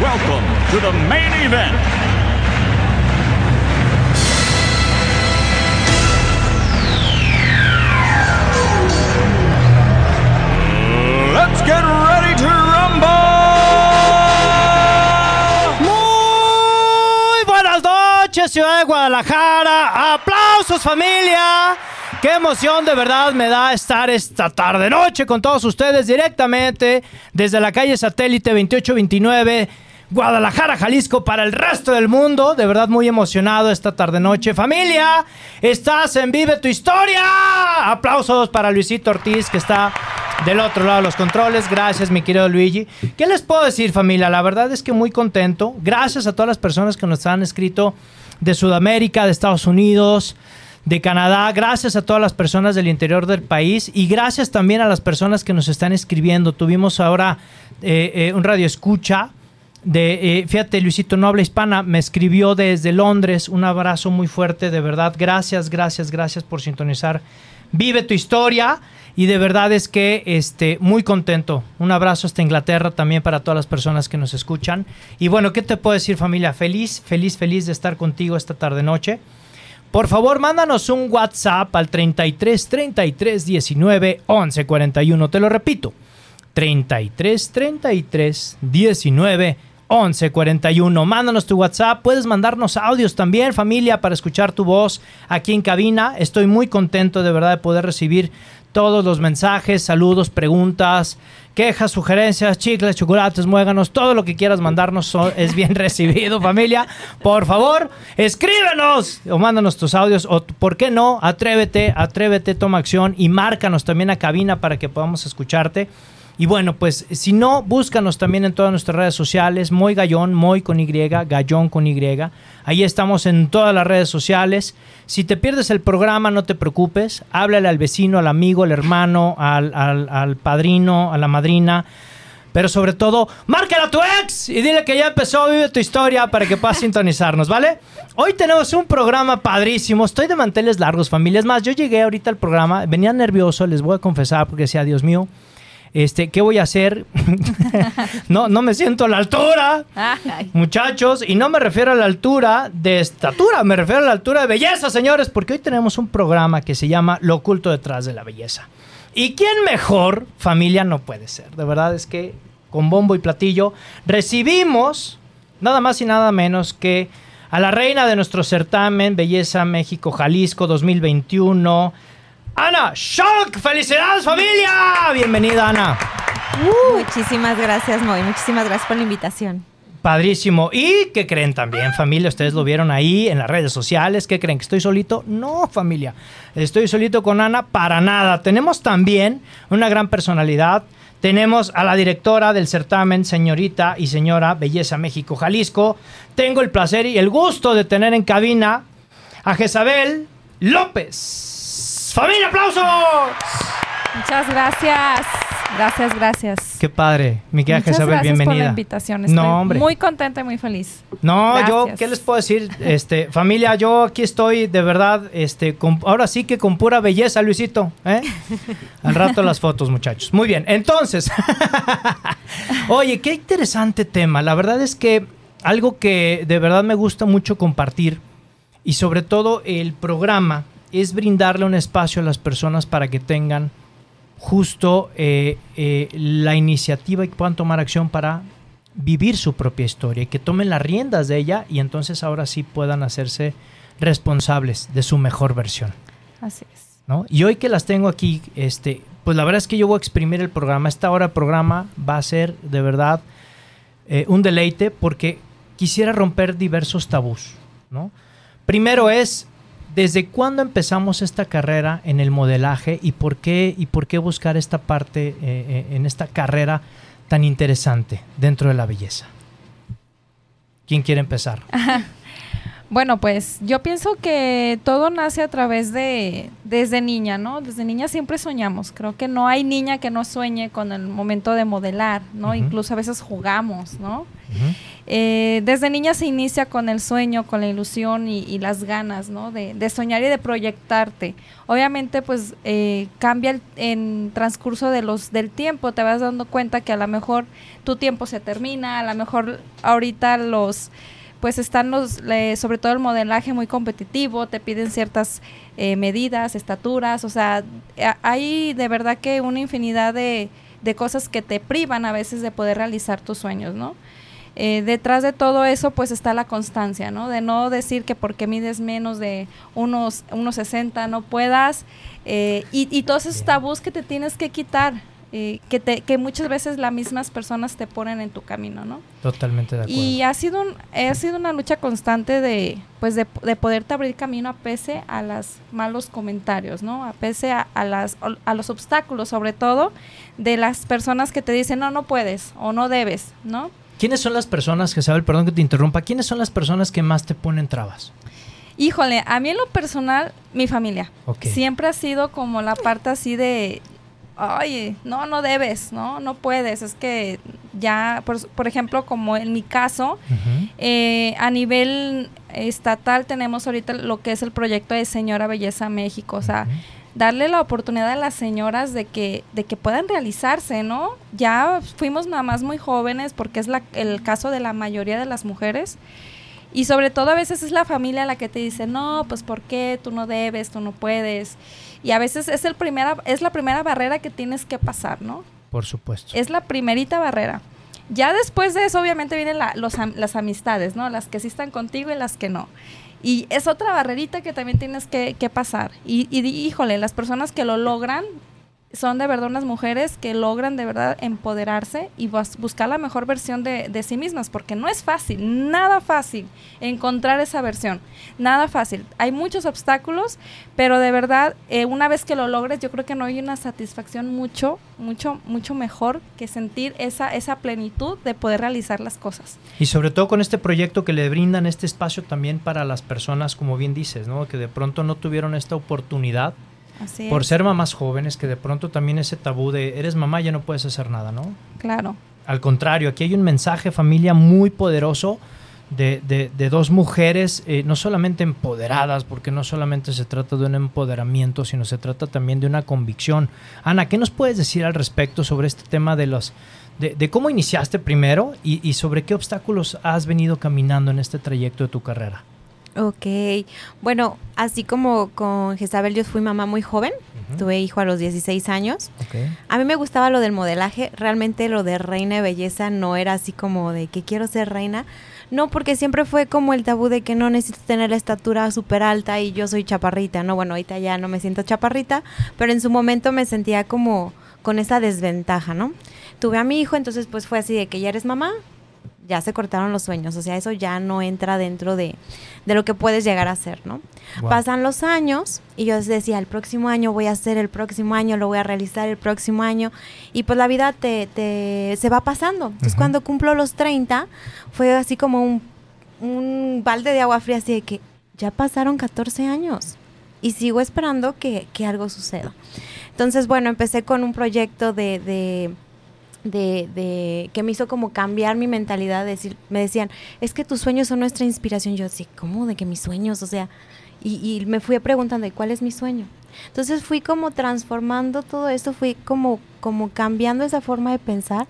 welcome to the main event. Let's get ready to rumble! Muy buenas noches, ciudad de Guadalajara. Aplausos, familia. Qué emoción de verdad me da estar esta tarde noche con todos ustedes directamente desde la calle Satélite 2829. Guadalajara, Jalisco, para el resto del mundo. De verdad muy emocionado esta tarde noche. Familia, estás en Vive tu Historia. Aplausos para Luisito Ortiz que está del otro lado de los controles. Gracias, mi querido Luigi. ¿Qué les puedo decir, familia? La verdad es que muy contento. Gracias a todas las personas que nos han escrito de Sudamérica, de Estados Unidos, de Canadá. Gracias a todas las personas del interior del país y gracias también a las personas que nos están escribiendo. Tuvimos ahora eh, eh, un radio escucha. De, eh, fíjate, Luisito no habla hispana, me escribió desde Londres. Un abrazo muy fuerte, de verdad. Gracias, gracias, gracias por sintonizar. Vive tu historia. Y de verdad es que este, muy contento. Un abrazo hasta Inglaterra también para todas las personas que nos escuchan. Y bueno, ¿qué te puedo decir familia? Feliz, feliz, feliz de estar contigo esta tarde noche. Por favor, mándanos un WhatsApp al 33 33 19 11 41. Te lo repito. 33 33 19 11 41. Mándanos tu WhatsApp. Puedes mandarnos audios también, familia, para escuchar tu voz aquí en cabina. Estoy muy contento de verdad de poder recibir todos los mensajes, saludos, preguntas, quejas, sugerencias, chicles, chocolates, muéganos, todo lo que quieras mandarnos es bien recibido, familia. Por favor, escríbenos o mándanos tus audios o, ¿por qué no? Atrévete, atrévete, toma acción y márcanos también a cabina para que podamos escucharte. Y bueno, pues si no, búscanos también en todas nuestras redes sociales, Moy Gallón, Moy con Y, Gallón con Y. Ahí estamos en todas las redes sociales. Si te pierdes el programa, no te preocupes. Háblale al vecino, al amigo, al hermano, al, al- padrino, a la madrina. Pero sobre todo, márcala a tu ex y dile que ya empezó Vive tu historia para que puedas sintonizarnos, ¿vale? Hoy tenemos un programa padrísimo. Estoy de manteles largos, familia. Es más, yo llegué ahorita al programa, venía nervioso, les voy a confesar, porque decía, Dios mío, este, ¿qué voy a hacer? no, no me siento a la altura, Ay, muchachos, y no me refiero a la altura de estatura, me refiero a la altura de belleza, señores, porque hoy tenemos un programa que se llama Lo oculto detrás de la belleza. ¿Y quién mejor familia no puede ser? De verdad es que con bombo y platillo recibimos nada más y nada menos que a la reina de nuestro certamen Belleza México Jalisco 2021, Ana Shock. ¡Felicidades familia! Bienvenida Ana. muchísimas gracias, Moy. Muchísimas gracias por la invitación. Padrísimo. ¿Y qué creen también, familia? Ustedes lo vieron ahí en las redes sociales. ¿Qué creen? ¿Que estoy solito? No, familia. Estoy solito con Ana para nada. Tenemos también una gran personalidad. Tenemos a la directora del certamen, señorita y señora Belleza México Jalisco. Tengo el placer y el gusto de tener en cabina a Jezabel López. ¡Familia, aplausos! Muchas gracias. Gracias, gracias. Qué padre, mi querida Muchas Jezabel, gracias bienvenida. por la invitación. Estoy No, hombre. muy contenta y muy feliz. No, yo. ¿qué les puedo decir? Este, familia, yo aquí estoy de verdad, este, con- ahora sí que con pura belleza, Luisito. ¿eh? Al rato las fotos, muchachos. Muy bien, entonces, oye, qué interesante tema. La verdad es que algo que de verdad me gusta mucho compartir y sobre todo el programa es brindarle un espacio a las personas para que tengan justo eh, eh, la iniciativa y puedan tomar acción para vivir su propia historia y que tomen las riendas de ella y entonces ahora sí puedan hacerse responsables de su mejor versión. Así es. ¿no? Y hoy que las tengo aquí, este, pues la verdad es que yo voy a exprimir el programa. Esta hora programa va a ser de verdad eh, un deleite porque quisiera romper diversos tabús. ¿no? Primero es, ¿desde cuándo empezamos esta carrera en el modelaje y por qué, y por qué buscar esta parte eh, eh, en esta carrera tan interesante dentro de la belleza? ¿Quién quiere empezar? Bueno, pues yo pienso que todo nace a través de, desde niña, ¿no? Desde niña siempre soñamos. Creo que no hay niña que no sueñe con el momento de modelar, ¿no? Incluso a veces jugamos, ¿no? Eh, desde niña se inicia con el sueño, con la ilusión y, las ganas, ¿no? De, de soñar y de proyectarte. Obviamente, pues eh, cambia en transcurso de los del tiempo. Te vas dando cuenta que a lo mejor tu tiempo se termina, a lo mejor ahorita los pues están los, sobre todo el modelaje muy competitivo, te piden ciertas eh, medidas, estaturas, o sea, a- hay de verdad que una infinidad de cosas que te privan a veces de poder realizar tus sueños, ¿no? Eh, detrás de todo eso pues está la constancia, ¿no? De no decir que porque mides menos de unos, unos 60 no puedas eh, y, y todos esos tabús que te tienes que quitar, eh, que, te, que muchas veces las mismas personas te ponen en tu camino, ¿no? Totalmente de acuerdo. Y ha sido, un- ha sido una lucha constante de, pues de, de poderte abrir camino a pese a los malos comentarios, ¿no? A pese a, a las, a los obstáculos, sobre todo, de las personas que te dicen, no, no puedes o no debes, ¿no? ¿Quiénes son las personas, Jezabel, perdón que te interrumpa, quiénes son las personas que más te ponen trabas? Híjole, a mí en lo personal, mi familia. Ok. Siempre ha sido como la parte así de, oye, no, no debes, ¿no? No puedes. Es que ya, por, por ejemplo, como en mi caso. Eh, a nivel estatal tenemos ahorita lo que es el proyecto de Señora Belleza México, o sea. Darle la oportunidad a las señoras de que, de que puedan realizarse, ¿no? Ya fuimos mamás muy jóvenes porque es la- el caso de la mayoría de las mujeres. Y sobre todo a veces es la familia la que te dice, no, pues ¿por qué? Tú no debes, tú no puedes. Y a veces es, el primera, es la primera barrera que tienes que pasar, ¿no? Por supuesto. Es la primerita barrera. Ya después de eso, obviamente, vienen la- los las amistades, ¿no? Las que sí están contigo y las que no. Y es otra barrerita que también tienes que, que pasar. Y, y híjole, las personas que lo logran son de verdad unas mujeres que logran de verdad empoderarse y bus- buscar la mejor versión de, de sí mismas, porque no es fácil, nada fácil encontrar esa versión, nada fácil. Hay muchos obstáculos, pero de verdad, eh, una vez que lo logres, yo creo que no hay una satisfacción mucho, mucho, mucho mejor que sentir esa, esa plenitud de poder realizar las cosas. Y sobre todo con este proyecto que le brindan este espacio también para las personas, como bien dices, ¿no? Que de pronto no tuvieron esta oportunidad Así por es. ser mamás jóvenes, que de pronto también ese tabú de eres mamá ya no puedes hacer nada, ¿no? Claro. Al contrario, aquí hay un mensaje familia muy poderoso de, de- de dos mujeres, eh, no solamente empoderadas, porque no solamente se trata de un empoderamiento, sino se trata también de una convicción. Ana, ¿qué nos puedes decir al respecto sobre este tema de los... De, de cómo iniciaste primero y, y sobre qué obstáculos has venido caminando en este trayecto de tu carrera. Ok, bueno, así como con Jezabel yo fui mamá muy joven, tuve hijo a los 16 años. A mí me gustaba lo del modelaje, realmente lo de reina de belleza no era así como de que quiero ser reina, no, porque siempre fue como el tabú de que no necesito tener la estatura súper alta y yo soy chaparrita, no, bueno, ahorita ya no me siento chaparrita, pero en su momento me sentía como con esa desventaja, ¿no? Tuve a mi hijo, entonces pues fue así de que ya eres mamá, ya se cortaron los sueños, o sea, eso ya no entra dentro de, de lo que puedes llegar a ser, ¿no? Wow. Pasan los años y yo decía, el próximo año voy a hacer, el próximo año lo voy a realizar, el próximo año. Y pues la vida te, te se va pasando. Entonces cuando cumplo los 30, fue así como un, un balde de agua fría, así de que ya pasaron 14 años y sigo esperando que, que algo suceda. Entonces, bueno, empecé con un proyecto de... de de, de- que me hizo como cambiar mi mentalidad, de decir, me decían, es que tus sueños son nuestra inspiración. Yo decía, ¿cómo de que mis sueños? O sea, y, y me fui preguntando, ¿y cuál es mi sueño? Entonces fui como transformando todo esto, fui como, como cambiando esa forma de pensar,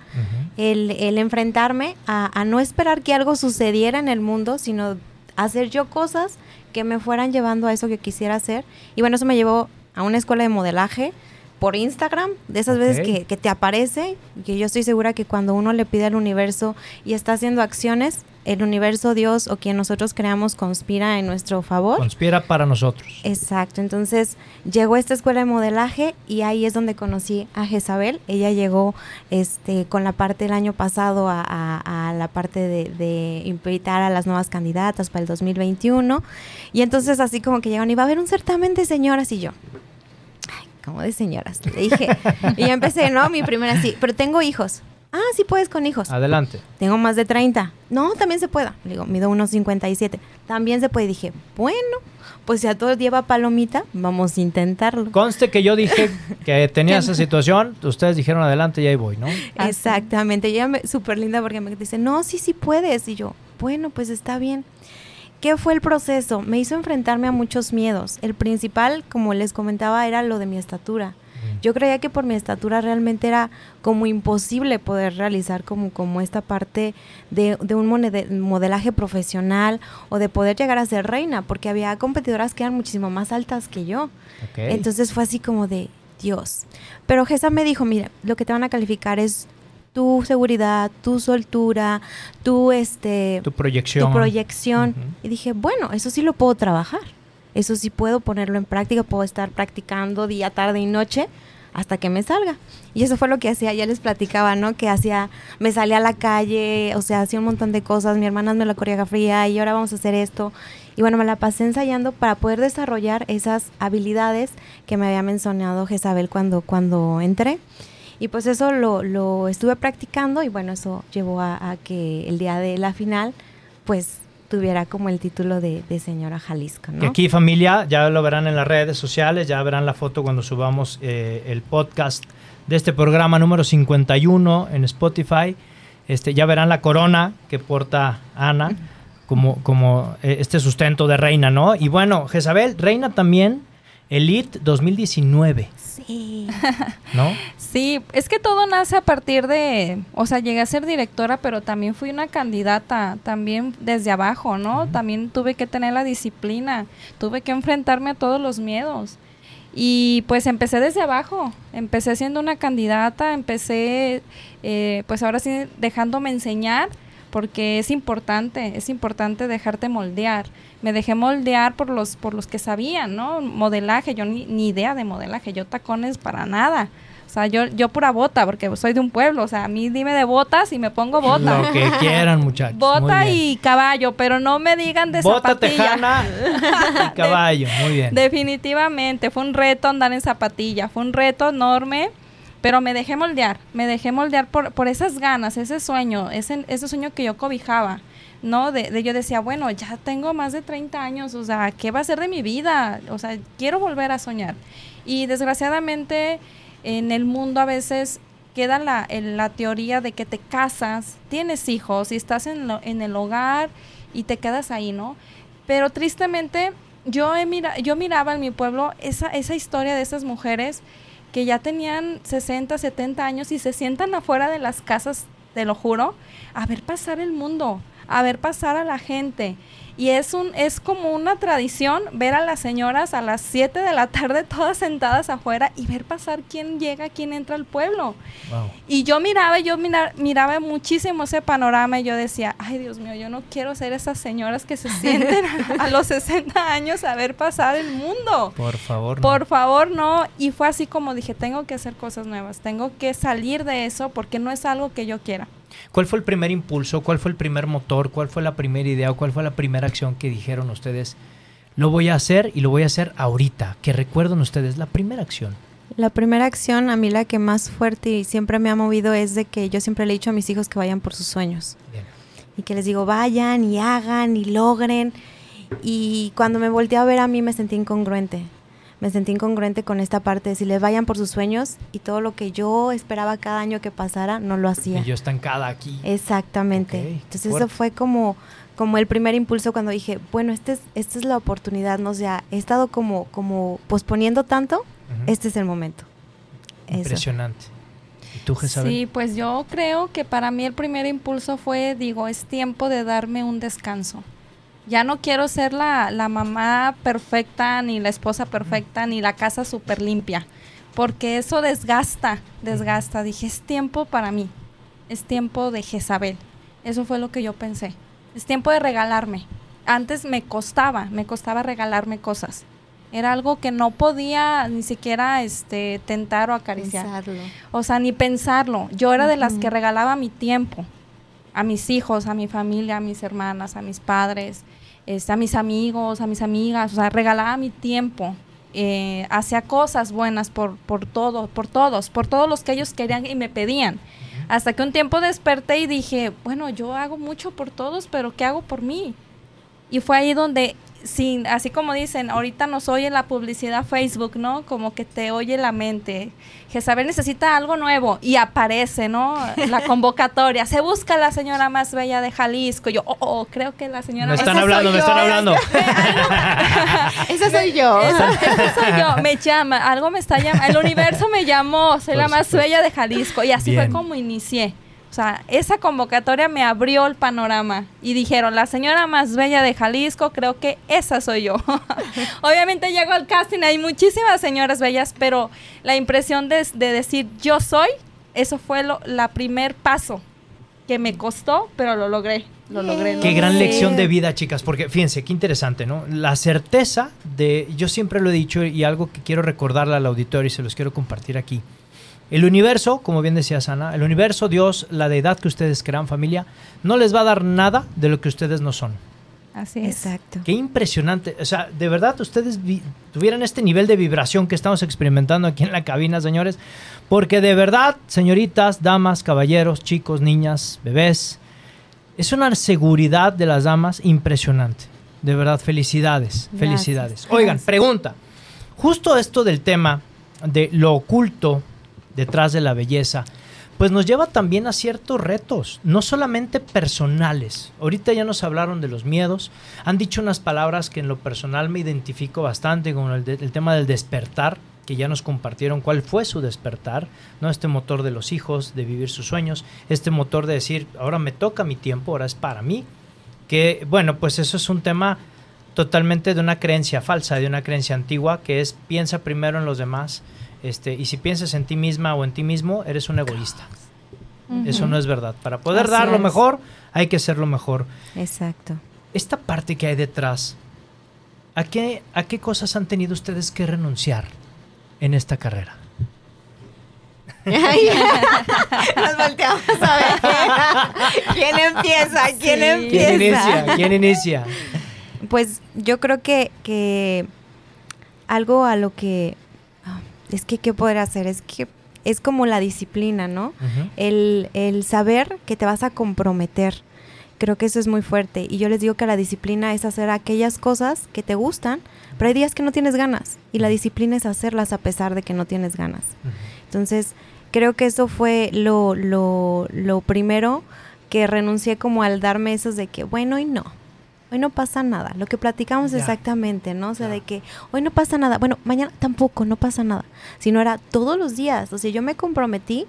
el, el enfrentarme a, a no esperar que algo sucediera en el mundo, sino hacer yo cosas que me fueran llevando a eso que quisiera hacer. Y bueno, eso me llevó a una escuela de modelaje por Instagram, de esas veces que, que te aparece, que yo estoy segura que cuando uno le pide al universo y está haciendo acciones, el universo, Dios o quien nosotros creamos conspira en nuestro favor. Conspira para nosotros. Exacto, entonces llegó a esta escuela de modelaje y ahí es donde conocí a Jezabel. Ella llegó este, con la parte del año pasado a, a- a la parte de, de invitar a las nuevas candidatas para el 2021. Y entonces así como que llegaron y va a haber un certamen de señoras y yo. Como de señoras. Le dije, y yo empecé, no, mi primera sí, pero tengo hijos. Ah, sí puedes con hijos. Adelante. Tengo más de 30. No, también se puede. Le digo, mido unos 57. También se puede. Dije, bueno, pues si a todos lleva palomita, vamos a intentarlo. Conste que yo dije que tenía esa situación, ustedes dijeron adelante y ahí voy, ¿no? Exactamente. Ella me súper linda porque me dice, no, sí, sí puedes. Y yo, bueno, pues está bien. ¿Qué fue el proceso? Me hizo enfrentarme a muchos miedos. El principal, como les comentaba, era lo de mi estatura. Yo creía que por mi estatura realmente era como imposible poder realizar como, como esta parte de, de un modelaje profesional o de poder llegar a ser reina, porque había competidoras que eran muchísimo más altas que yo. Entonces fue así como de Dios. Pero Gesa me dijo, mira, lo que te van a calificar es tu seguridad, tu soltura, tu este tu proyección. Tu proyección. Y dije, bueno, eso sí lo puedo trabajar. Eso sí puedo ponerlo en práctica, puedo estar practicando día, tarde y noche hasta que me salga. Y eso fue lo que hacía, ya les platicaba, ¿no? Que hacía, me salía a la calle, o sea, hacía un montón de cosas, mi hermana me la fría y ahora vamos a hacer esto. Y bueno, me la pasé ensayando para poder desarrollar esas habilidades que me había mencionado Jezabel cuando, cuando entré. Y pues eso lo, lo estuve practicando y bueno, eso llevó a, a que el día de la final, pues tuviera como el título de, señora Jalisco. ¿no? Y aquí familia, ya lo verán en las redes sociales, ya verán la foto cuando subamos eh, el podcast de este programa número 51 en Spotify. Este, ya verán la corona que porta Ana como, como eh, este sustento de reina, ¿no? Y bueno, Jezabel, reina también Elite 2019. Sí. ¿No? Sí, es que todo nace a partir de, o sea, llegué a ser directora, pero también fui una candidata, también desde abajo, ¿no? También tuve que tener la disciplina, tuve que enfrentarme a todos los miedos. Y pues empecé desde abajo, empecé siendo una candidata, empecé, eh, pues ahora sí, dejándome enseñar, porque es importante, es importante dejarte moldear me dejé moldear por los, por los que sabían, ¿no? Modelaje, yo ni, ni idea de modelaje, yo tacones para nada. O sea, yo, yo pura bota, porque soy de un pueblo. O sea, a mí dime de botas y me pongo bota. Lo que quieran, muchachos. Bota y caballo, pero no me digan de bota zapatilla. tejana y caballo, muy bien. Definitivamente, fue un reto andar en zapatilla. Fue un reto enorme, pero me dejé moldear. Me dejé moldear por, por esas ganas, ese sueño, ese, ese sueño que yo cobijaba. ¿no? De, yo decía, bueno, ya tengo más de 30 años, o sea, ¿qué va a ser de mi vida? O sea, quiero volver a soñar. Y desgraciadamente en el mundo a veces queda la, la teoría de que te casas, tienes hijos y estás en, en el hogar y te quedas ahí, ¿no? Pero tristemente yo, mira, yo miraba en mi pueblo esa, esa historia de esas mujeres que ya tenían 60, 70 años y se sientan afuera de las casas, te lo juro, a ver pasar el mundo, a ver pasar a la gente. Y es, un, es como una tradición ver a las señoras a las 7 de la tarde todas sentadas afuera y ver pasar quién llega, quién entra al pueblo. Y yo miraba, yo miraba muchísimo ese panorama y yo decía, ay Dios mío, yo no quiero ser esas señoras que se sienten a, los 60 años a ver pasar el mundo. Por favor. No. Por favor, no. Y fue así como dije, tengo que hacer cosas nuevas, tengo que salir de eso porque no es algo que yo quiera. ¿Cuál fue el primer impulso? ¿Cuál fue el primer motor? ¿Cuál fue la primera idea? ¿O cuál fue la primera acción que dijeron ustedes? Lo voy a hacer y lo voy a hacer ahorita. Que recuerden ustedes la primera acción. La primera acción, a mí la que más fuerte y siempre me ha movido es de que yo siempre le he dicho a mis hijos que vayan por sus sueños. Y que les digo, vayan y hagan y logren. Y cuando me volteé a ver a mí me sentí incongruente me sentí incongruente con esta parte de si les vayan por sus sueños y todo lo que yo esperaba cada año que pasara, no lo hacía. Y yo estancada aquí. Exactamente. Entonces eso fue como, como el primer impulso cuando dije, bueno, este es, esta es la oportunidad, ¿no? O sea, he estado como, como posponiendo tanto, este es el momento. Impresionante. ¿Y tú? Sí, pues yo creo que para mí el primer impulso fue, digo, es tiempo de darme un descanso ya no quiero ser la, la mamá perfecta, ni la esposa perfecta, ni la casa súper limpia, porque eso desgasta, desgasta. Dije, es tiempo para mí, es tiempo de Jezabel. Eso fue lo que yo pensé. Es tiempo de regalarme. Antes me costaba, me costaba regalarme cosas. Era algo que no podía ni siquiera este, tentar o acariciar. Pensarlo. O sea, ni pensarlo. Yo era de las que regalaba mi tiempo a mis hijos, a mi familia, a mis hermanas, a mis padres. Este, a mis amigos, a mis amigas, o sea, regalaba mi tiempo, eh, hacía cosas buenas por, por todo, por todos, por todos los que ellos querían y me pedían. Hasta que un tiempo desperté y dije, bueno, yo hago mucho por todos, pero ¿qué hago por mí? Y fue ahí donde sin, así como dicen, ahorita nos oye la publicidad Facebook, ¿no? Como que te oye la mente. Jezabel necesita algo nuevo y aparece, ¿no? La convocatoria. Se busca la señora más bella de Jalisco. Yo, oh, oh creo que la señora... Me están hablando, me yo. están hablando. Esa soy yo. Esa, esa soy yo. Me llama, algo me está llamando. El universo me llamó. Soy la Por más supuesto. bella de Jalisco. Y así Bien. fue como inicié. O sea, esa convocatoria me abrió el panorama y dijeron, la señora más bella de Jalisco, creo que esa soy yo. Obviamente llego al casting, hay muchísimas señoras bellas, pero la impresión de, de decir yo soy, eso fue lo, la primer paso que me costó, pero lo logré. Lo logré. lo Qué gran lección de vida, chicas, porque fíjense, qué interesante, ¿no? La certeza de, yo siempre lo he dicho y algo que quiero recordarle al auditorio y se los quiero compartir aquí. El universo, como bien decía Sana, el universo, Dios, la deidad que ustedes crean familia, no les va a dar nada de lo que ustedes no son. Así es. Exacto. Qué impresionante. O sea, de verdad ustedes vi- tuvieran este nivel de vibración que estamos experimentando aquí en la cabina, señores. Porque de verdad, señoritas, damas, caballeros, chicos, niñas, bebés, es una seguridad de las damas impresionante. De verdad, felicidades, Gracias. felicidades. Oigan, Gracias. pregunta. Justo esto del tema de lo oculto detrás de la belleza, pues nos lleva también a ciertos retos, no solamente personales. Ahorita ya nos hablaron de los miedos, han dicho unas palabras que en lo personal me identifico bastante con el, tema del despertar, que ya nos compartieron cuál fue su despertar, ¿no? Este motor de los hijos, de vivir sus sueños, este motor de decir, ahora me toca mi tiempo, ahora es para mí, que bueno, pues eso es un tema totalmente de una creencia falsa, de una creencia antigua, que es piensa primero en los demás, este, y si piensas en ti misma o en ti mismo, eres un egoísta. Eso no es verdad. Para poder Así dar lo es. mejor, hay que ser lo mejor. Exacto. Esta parte que hay detrás, ¿a qué, ¿a qué cosas han tenido ustedes que renunciar en esta carrera? Nos volteamos a ver. ¿Quién empieza? ¿Quién Sí. empieza? ¿Quién inicia? ¿Quién inicia? Pues yo creo que, que algo a lo que es que qué poder hacer es que es como la disciplina, ¿no? El, el saber que te vas a comprometer. Creo que eso es muy fuerte. Y yo les digo que la disciplina es hacer aquellas cosas que te gustan, pero hay días que no tienes ganas. Y la disciplina es hacerlas a pesar de que no tienes ganas. Entonces, creo que eso fue lo, lo, lo primero que renuncié como al darme esos de que, bueno, hoy no. Hoy no pasa nada. Lo que platicamos Ya. exactamente, ¿no? O sea, de que hoy no pasa nada. Bueno, mañana tampoco, no pasa nada. Sino era todos los días. O sea, yo me comprometí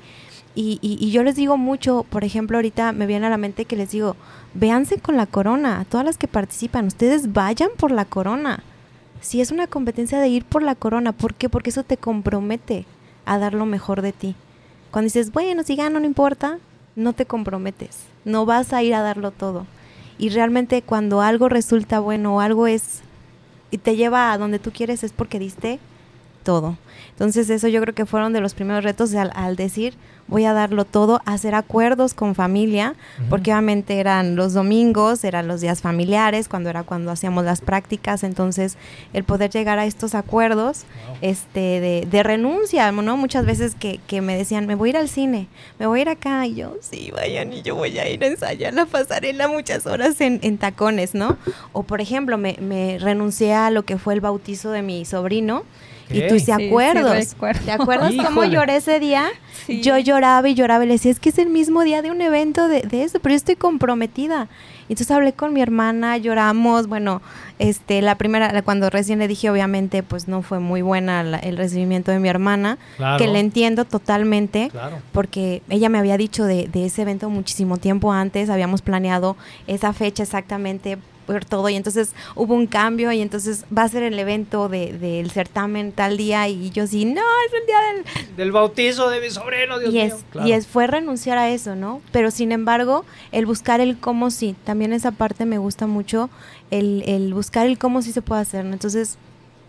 y, y- y yo les digo mucho, por ejemplo, ahorita me viene a la mente que les digo, véanse con la corona, a todas las que participan, ustedes vayan por la corona. Si es una competencia de ir por la corona, ¿por qué? Porque eso te compromete a dar lo mejor de ti. Cuando dices, bueno, si gano, no importa, no te comprometes, no vas a ir a darlo todo. Y realmente cuando algo resulta bueno o algo es y te lleva a donde tú quieres es porque diste todo. Entonces eso yo creo que fueron de los primeros retos al, al decir voy a darlo todo, hacer acuerdos con familia, Ujú. porque obviamente eran los domingos, eran los días familiares, cuando era cuando hacíamos las prácticas, entonces el poder llegar a estos acuerdos Wow. este de, de renuncia, ¿no? Muchas veces que, que me decían, me voy a ir al cine, me voy a ir acá, y yo, sí, vayan, y yo voy a ir a ensayar la pasarela muchas horas en, en tacones, ¿no? O por ejemplo, me, me renuncié a lo que fue el bautizo de mi sobrino, y tú te Sí, sí acuerdas. ¿te acuerdas cómo lloré ese día? Sí. Yo lloraba y lloraba y le decía, es que es el mismo día de un evento de, de eso, pero yo estoy comprometida. Entonces hablé con mi hermana, lloramos, bueno, este, la primera, cuando recién le dije, obviamente, pues no fue muy buena la- el recibimiento de mi hermana, Claro. que le entiendo totalmente, Claro. porque ella me había dicho de, de ese evento muchísimo tiempo antes, habíamos planeado esa fecha exactamente por todo y entonces hubo un cambio y entonces va a ser el evento de- del certamen tal día y yo sí, no, es el día del, Del bautizo de mi sobrino, Dios y mío. es, Claro. y es fue renunciar a eso, ¿no? Pero sin embargo, el buscar el cómo sí, también esa parte me gusta mucho, el, el buscar el cómo sí se puede hacer, ¿no? Entonces,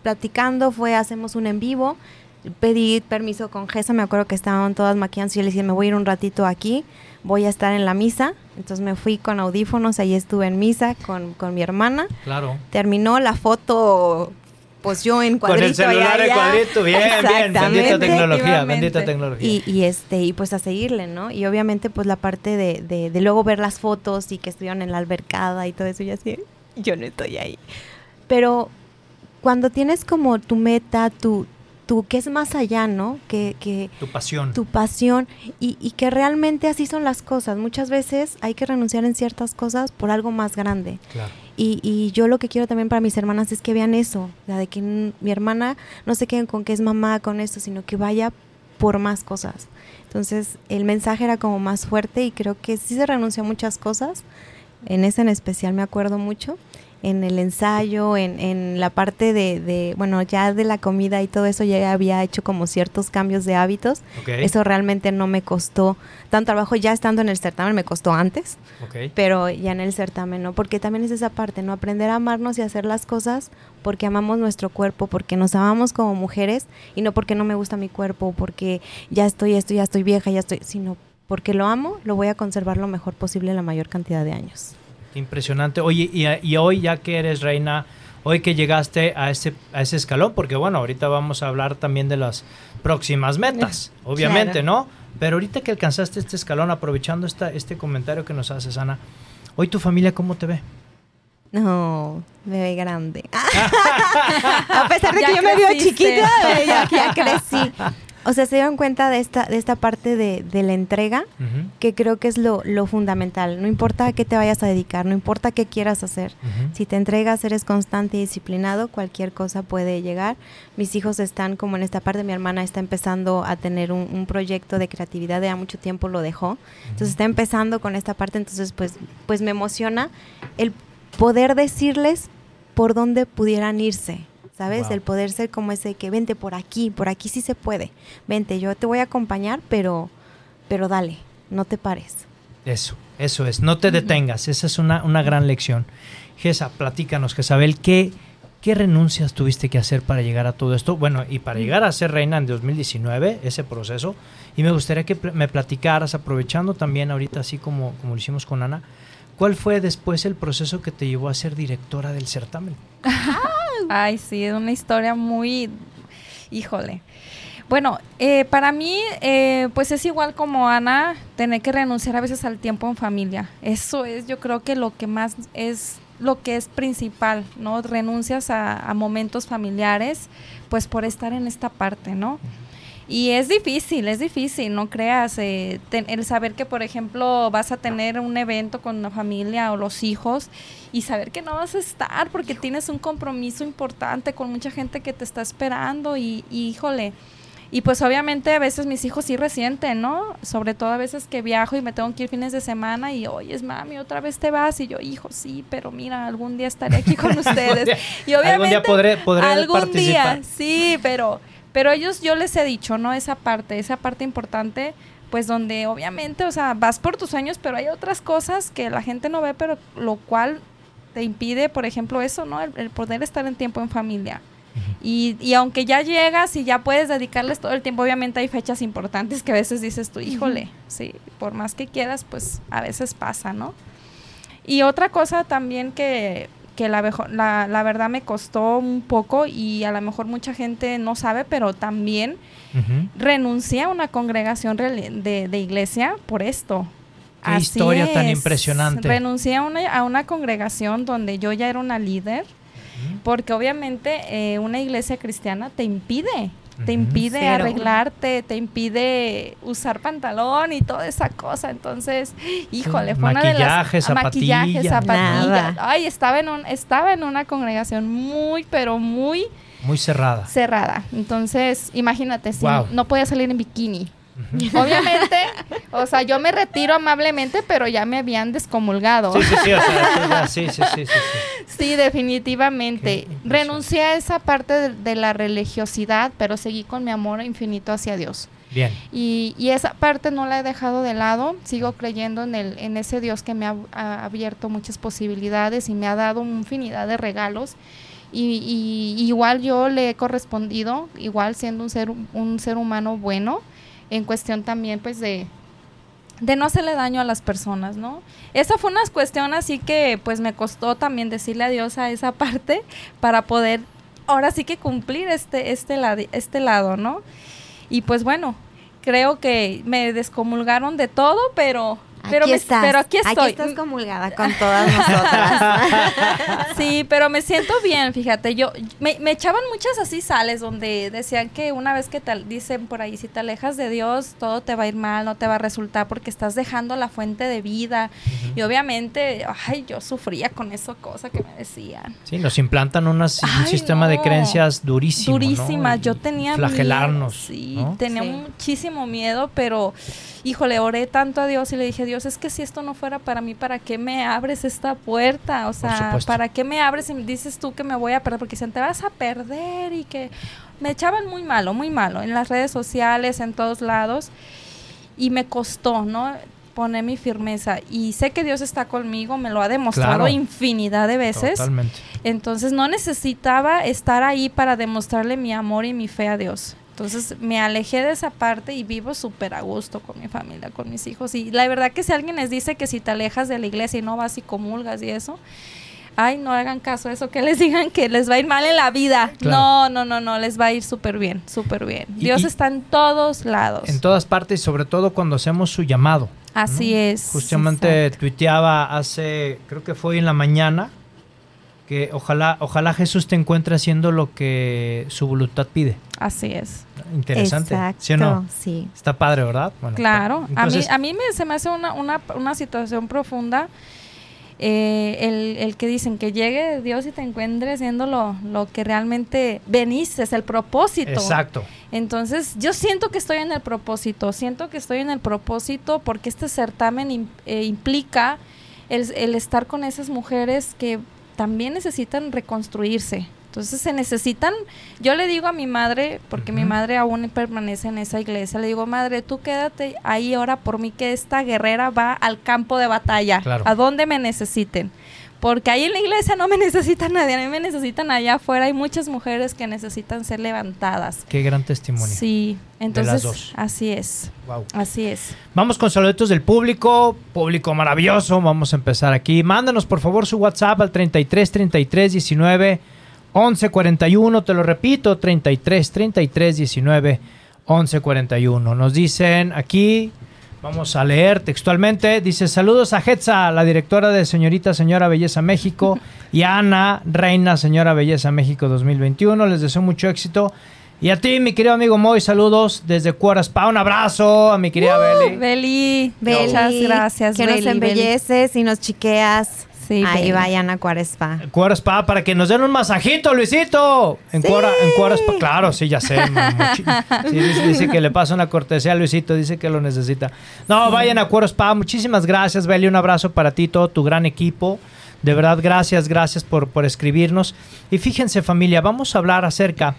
platicando fue, hacemos un en vivo, pedí permiso con Gesa, me acuerdo que estaban todas maquillando y yo le dije, me voy a ir un ratito aquí, voy a estar en la misa, entonces me fui con audífonos, ahí estuve en misa con, con mi hermana, Claro. terminó la foto pues yo en Con cuadrito. el celular en cuadrito, bien, bien, bendita Exactamente. tecnología, bendita tecnología. Y, y este, y pues a seguirle, ¿no? Y obviamente, pues la parte de, de, de luego ver las fotos y que estuvieron en la albercada y todo eso, y así, yo no estoy ahí. Pero cuando tienes como tu meta, tu, tu que es más allá, ¿no? Que, que tu pasión. tu pasión y, y que realmente así son las cosas. Muchas veces hay que renunciar en ciertas cosas por algo más grande. Claro. Y, y yo lo que quiero también para mis hermanas es que vean eso, sea, de que mi hermana no se queden con que es mamá, con esto, sino que vaya por más cosas. Entonces el mensaje era como más fuerte y creo que sí se renunció a muchas cosas. En ese en especial me acuerdo mucho, en el ensayo, en, en la parte de, de, bueno, ya de la comida y todo eso ya había hecho como ciertos cambios de hábitos. Eso realmente no me costó tanto trabajo ya estando en el certamen, me costó antes ok. pero ya en el certamen, ¿no? Porque también es esa parte, ¿no? Aprender a amarnos y hacer las cosas porque amamos nuestro cuerpo, porque nos amamos como mujeres y no porque no me gusta mi cuerpo, porque ya estoy esto, ya estoy vieja, ya estoy, sino porque lo amo, lo voy a conservar lo mejor posible la mayor cantidad de años. Impresionante. Oye, y, y hoy ya que eres reina, hoy que llegaste a ese, a ese escalón, porque bueno, ahorita vamos a hablar también de las próximas metas, obviamente, Claro. ¿no? Pero ahorita que alcanzaste este escalón, aprovechando esta, este comentario que nos haces, Ana, hoy tu familia, ¿cómo te ve? No, me ve grande. a pesar de Ya que yo me veo chiquita, eh, ya, ya crecí. O sea, se dieron cuenta de esta, de esta parte de, de la entrega, que creo que es lo, lo fundamental. No importa a qué te vayas a dedicar, no importa qué quieras hacer. Si te entregas, eres constante y disciplinado, cualquier cosa puede llegar. Mis hijos están como en esta parte, mi hermana está empezando a tener un, un proyecto de creatividad, de ya mucho tiempo lo dejó. Entonces está empezando con esta parte, entonces pues, pues me emociona el poder decirles por dónde pudieran irse. ¿Sabes? Wow. El poder ser como ese que vente por aquí, por aquí sí se puede. Vente, yo te voy a acompañar, pero, pero dale, no te pares. Eso, eso es, no te detengas, esa es una, una gran lección. Gesa, platícanos, Jezabel, ¿qué, ¿qué renuncias tuviste que hacer para llegar a todo esto? Bueno, y para llegar a ser reina en 2019, ese proceso, y me gustaría que me platicaras, aprovechando también ahorita, así como, como lo hicimos con Ana, ¿cuál fue después el proceso que te llevó a ser directora del certamen? Ay, sí, es una historia muy, híjole. Bueno, eh, para mí, eh, pues es igual como Ana, tener que renunciar a veces al tiempo en familia. Eso es, yo creo que lo que más es, lo que es principal, ¿no? Renuncias a, a momentos familiares, pues por estar en esta parte, ¿no? Y es difícil, es difícil, no creas, eh, ten- el saber que, por ejemplo, vas a tener un evento con la familia o los hijos y saber que no vas a estar porque tienes un compromiso importante con mucha gente que te está esperando y, y, híjole. Y pues obviamente a veces mis hijos sí resienten, ¿no? Sobre todo a veces que viajo y me tengo que ir fines de semana y, oye, mami, otra vez te vas. Y yo, hijo, sí, pero mira, algún día estaré aquí con ustedes. y obviamente algún día podré, podré algún participar. día, sí, pero, pero ellos yo les he dicho, ¿no? Esa parte, esa parte importante, pues donde obviamente, o sea, vas por tus sueños, pero hay otras cosas que la gente no ve, pero lo cual te impide, por ejemplo, eso, ¿no? El, el poder estar en tiempo en familia. Y, y aunque ya llegas y ya puedes dedicarles todo el tiempo, obviamente hay fechas importantes que a veces dices tú, híjole, sí, por más que quieras, pues a veces pasa, ¿no? Y otra cosa también que, que la, la, la verdad me costó un poco y a lo mejor mucha gente no sabe, pero también renuncié a una congregación de, de iglesia por esto. Qué historia tan impresionante. Renuncié a una, a una congregación donde yo ya era una líder, porque obviamente eh, una iglesia cristiana te impide, te impide Cero. arreglarte, te impide usar pantalón y toda esa cosa. Entonces, híjole, fue una de las maquillaje, maquillaje, zapatilla. zapatilla. Nada. Ay, estaba en un, estaba en una congregación muy, pero muy Muy cerrada. cerrada. Entonces, imagínate, si no podía salir en bikini. Obviamente, o sea, yo me retiro amablemente, pero ya me habían descomulgado. Sí, sí, sí, o sea, sí, sí, sí, sí, definitivamente. Renuncié a esa parte de, de la religiosidad, pero seguí con mi amor infinito hacia Dios. Bien. Y, y esa parte no la he dejado de lado. Sigo creyendo en, el, en ese Dios que me ha, ha abierto muchas posibilidades y me ha dado infinidad de regalos. Y, y igual yo le he correspondido, igual siendo un ser, un ser humano bueno, en cuestión también pues de, de no hacerle daño a las personas, ¿no? Esa fue una cuestión así que pues me costó también decirle adiós a esa parte para poder ahora sí que cumplir este, este, lado, este lado, ¿no? Y pues bueno, creo que me descomulgaron de todo, pero pero, aquí estás. pero aquí estoy. Aquí estás comulgada con todas nosotras. sí, pero me siento bien, fíjate. Yo me, me, echaban muchas así sales donde decían que una vez que te dicen por ahí, si te alejas de Dios, todo te va a ir mal, no te va a resultar porque estás dejando la fuente de vida. Uh -huh. Y obviamente, ay, yo sufría con esa cosa que me decían. Sí, nos implantan unas, ay, un sistema no. de creencias durísimo. Durísima. ¿no? Yo tenía flagelarnos. Miedo, sí, ¿no? tenía Sí. muchísimo miedo, pero híjole, oré tanto a Dios y le dije, Dios, es que si esto no fuera para mí, ¿para qué me abres esta puerta? O sea. ¿para qué me abres y me dices tú que me voy a perder? Porque dicen, te vas a perder y que me echaban muy malo, muy malo, en las redes sociales, en todos lados. Y me costó, ¿no? Poner mi firmeza. Y sé que Dios está conmigo, me lo ha demostrado Claro. infinidad de veces. Totalmente. Entonces no necesitaba estar ahí para demostrarle mi amor y mi fe a Dios. Entonces me alejé de esa parte y vivo súper a gusto con mi familia, con mis hijos. Y la verdad que si alguien les dice que si te alejas de la iglesia y no vas y comulgas y eso, ay, no hagan caso a eso, que les digan que les va a ir mal en la vida. Claro. No, no, no, no, les va a ir súper bien, súper bien. Y- Dios y- está en todos lados. En todas partes y sobre todo cuando hacemos su llamado. Así es. Justamente exacto. tuiteaba hace, creo que fue en la mañana, que ojalá, ojalá Jesús te encuentre haciendo lo que su voluntad pide. Así es. Interesante. Exacto. ¿Sí o no? Sí. Está padre, ¿verdad? Bueno, Claro, entonces- a mí, a mí me, se me hace una, una, una situación profunda eh, el, el que dicen que llegue Dios y te encuentre haciendo lo, lo que realmente veniste, es el propósito. Exacto. Entonces, yo siento que estoy en el propósito, siento que estoy en el propósito porque este certamen eh, implica el, el estar con esas mujeres que también necesitan reconstruirse. Entonces se necesitan, yo le digo a mi madre, porque mi madre aún permanece en esa iglesia, le digo, madre, tú quédate ahí ahora por mí que esta guerrera va al campo de batalla, Claro. a donde me necesiten. Porque ahí en la iglesia no me necesita nadie, a mí me necesitan allá afuera. Hay muchas mujeres que necesitan ser levantadas. Qué gran testimonio. Sí, entonces dos. así es, Wow. así es. Vamos con saluditos del público, público maravilloso. Vamos a empezar aquí. Mándanos por favor su WhatsApp al 33 33 19 11 41. Te lo repito, 33 33 19 11 41. Nos dicen aquí, vamos a leer textualmente. Dice: Saludos a Hetza, la directora de Señorita Señora Belleza México, y a Ana, Reina Señora Belleza México 2021. Les deseo mucho éxito. Y a ti, mi querido amigo Moy, saludos desde Cuaraspa. Un abrazo a mi querida Beli. Beli, Beli, muchas gracias. Que Beli, nos Beli. embelleces y nos chiqueas. Sí, Ahí vayan a Cuarespa. Cuaraspa para que nos den un masajito, Luisito. En, Sí. Cuara, en claro, sí, ya sé. sí, dice, dice que le pasa una cortesía a Luisito, dice que lo necesita. No, vayan a Cuaraspa. Muchísimas gracias, Beli. Un abrazo para ti, todo tu gran equipo. De verdad, gracias, gracias por, por escribirnos. Y fíjense, familia, vamos a hablar acerca.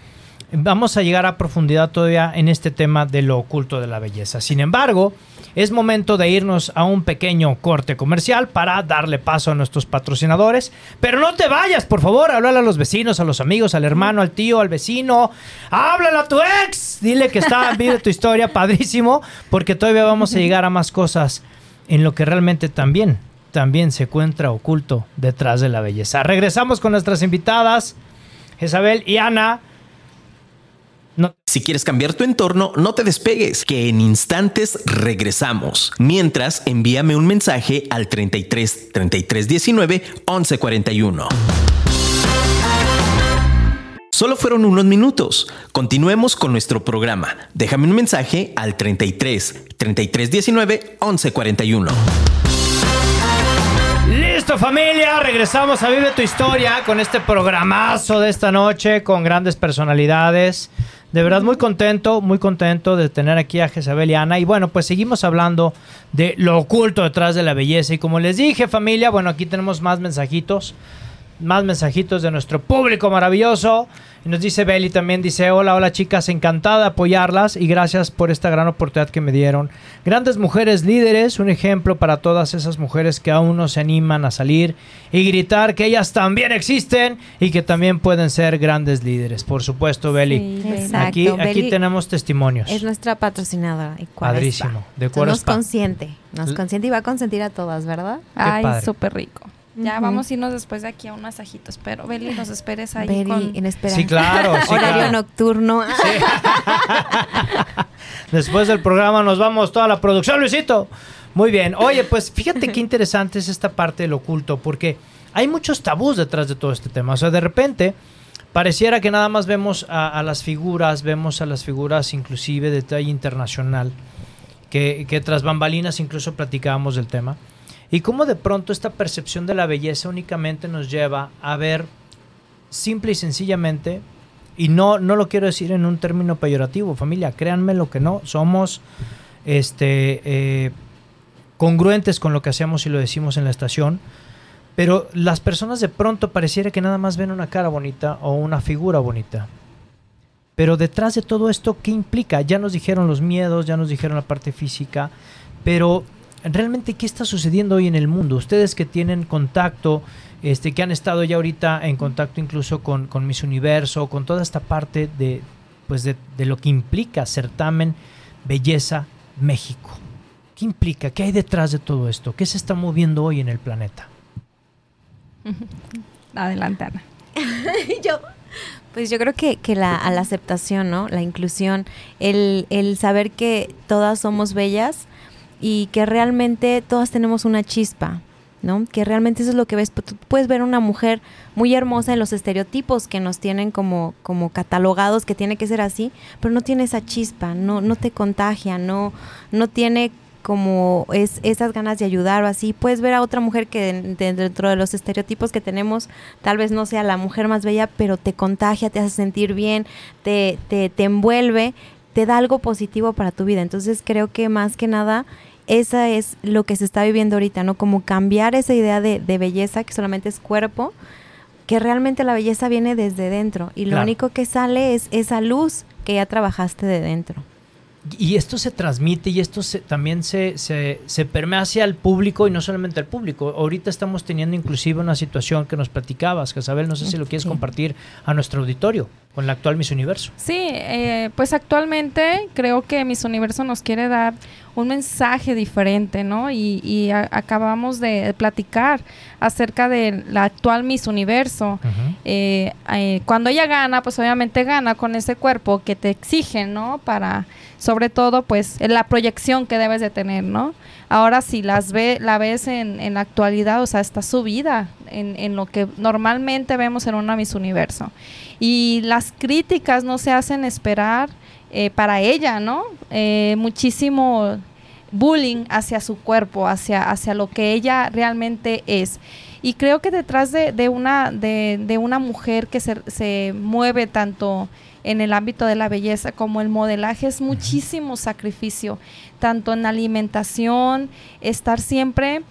Vamos a llegar a profundidad todavía en este tema de lo oculto de la belleza. Sin embargo, es momento de irnos a un pequeño corte comercial para darle paso a nuestros patrocinadores. Pero no te vayas, por favor, háblale a los vecinos, a los amigos, al hermano, al tío, al vecino. Háblale a tu ex. Dile que está vive tu historia, padrísimo, porque todavía vamos a llegar a más cosas en lo que realmente también, también se encuentra oculto detrás de la belleza. Regresamos con nuestras invitadas, Isabel y Ana. No- Si quieres cambiar tu entorno, no te despegues, que en instantes regresamos. Mientras, envíame un mensaje al 33 33 19 11 41. Solo fueron unos minutos. Continuemos con nuestro programa. Déjame un mensaje al 33 33 19 11 41. Listo familia, regresamos a Vive tu Historia con este programazo de esta noche con grandes personalidades. De verdad muy contento, muy contento de tener aquí a Jezabel y Ana. Y bueno, pues seguimos hablando de lo oculto detrás de la belleza. Y como les dije familia, bueno, aquí tenemos más mensajitos. Más mensajitos de nuestro público maravilloso. Y nos dice Beli también, dice, hola, hola chicas, encantada de apoyarlas y gracias por esta gran oportunidad que me dieron. Grandes mujeres líderes, un ejemplo para todas esas mujeres que aún no se animan a salir y gritar que ellas también existen y que también pueden ser grandes líderes. Por supuesto, Beli. Sí. Aquí, aquí tenemos testimonios. Es nuestra patrocinadora. Y. Padrísimo, de Entonces, Nos consiente. Nos consiente y va a consentir a todas, ¿verdad? Ay, súper rico. Ya vamos a irnos después de aquí a un masajito. Espero, Beli, nos esperes ahí Beli, con... en espera. Sí, claro. sí, Horario claro. nocturno. Después del programa nos vamos toda la producción, Luisito. Muy bien. Oye, pues fíjate qué interesante es esta parte del oculto, porque hay muchos tabús detrás de todo este tema. O sea, de repente pareciera que nada más vemos a, a las figuras, vemos a las figuras inclusive de talla internacional, que, que tras bambalinas incluso platicábamos del tema. Y cómo de pronto esta percepción de la belleza únicamente nos lleva a ver simple y sencillamente, y no, no lo quiero decir en un término peyorativo, familia, créanme lo que no, somos este, eh, congruentes con lo que hacemos y lo decimos en la estación, pero las personas de pronto pareciera que nada más ven una cara bonita o una figura bonita. Pero detrás de todo esto, ¿qué implica? Ya nos dijeron los miedos, ya nos dijeron la parte física, pero realmente, ¿qué está sucediendo hoy en el mundo? Ustedes que tienen contacto, este, que han estado ya ahorita en contacto incluso con, con Miss Universo, con toda esta parte de, pues de, de lo que implica certamen, belleza, México. ¿Qué implica? ¿Qué hay detrás de todo esto? ¿Qué se está moviendo hoy en el planeta? Adelante, Ana. yo, pues yo creo que, que la, a la aceptación, ¿no? La inclusión, el, el saber que todas somos bellas y que realmente todas tenemos una chispa, ¿no? Que realmente eso es lo que ves. Tú puedes ver una mujer muy hermosa en los estereotipos que nos tienen como, como catalogados, que tiene que ser así, pero no tiene esa chispa, no, no te contagia, no, no tiene como es esas ganas de ayudar o así. Puedes ver a otra mujer que de- de- dentro de los estereotipos que tenemos, tal vez no sea la mujer más bella, pero te contagia, te hace sentir bien, te, te, te envuelve, te da algo positivo para tu vida. Entonces creo que más que nada esa es lo que se está viviendo ahorita, ¿no? Como cambiar esa idea de, de belleza que solamente es cuerpo, que realmente la belleza viene desde dentro y lo Claro. único que sale es esa luz que ya trabajaste de dentro. Y esto se transmite y esto se- también se, se, se permea hacia el público y no solamente al público. Ahorita estamos teniendo inclusive una situación que nos platicabas, Jezabel, no sé si lo quieres Sí. compartir a nuestro auditorio con la actual Miss Universo. Sí, eh, pues actualmente creo que Miss Universo nos quiere dar un mensaje diferente, ¿no? Y, y a- acabamos de platicar acerca de la actual Miss Universo. Eh, eh, cuando ella gana, pues obviamente gana con ese cuerpo que te exigen, ¿no? Para, sobre todo, pues, la proyección que debes de tener, ¿no? Ahora si las ve, la ves en, en la actualidad, o sea, está subida en, en lo que normalmente vemos en una Miss Universo. Y las críticas no se hacen esperar eh, para ella, ¿no? Eh, muchísimo bullying hacia su cuerpo, hacia, hacia lo que ella realmente es. Y creo que detrás de, de una, de, de una mujer que se, se mueve tanto en el ámbito de la belleza como el modelaje es muchísimo sacrificio, tanto en alimentación, estar siempre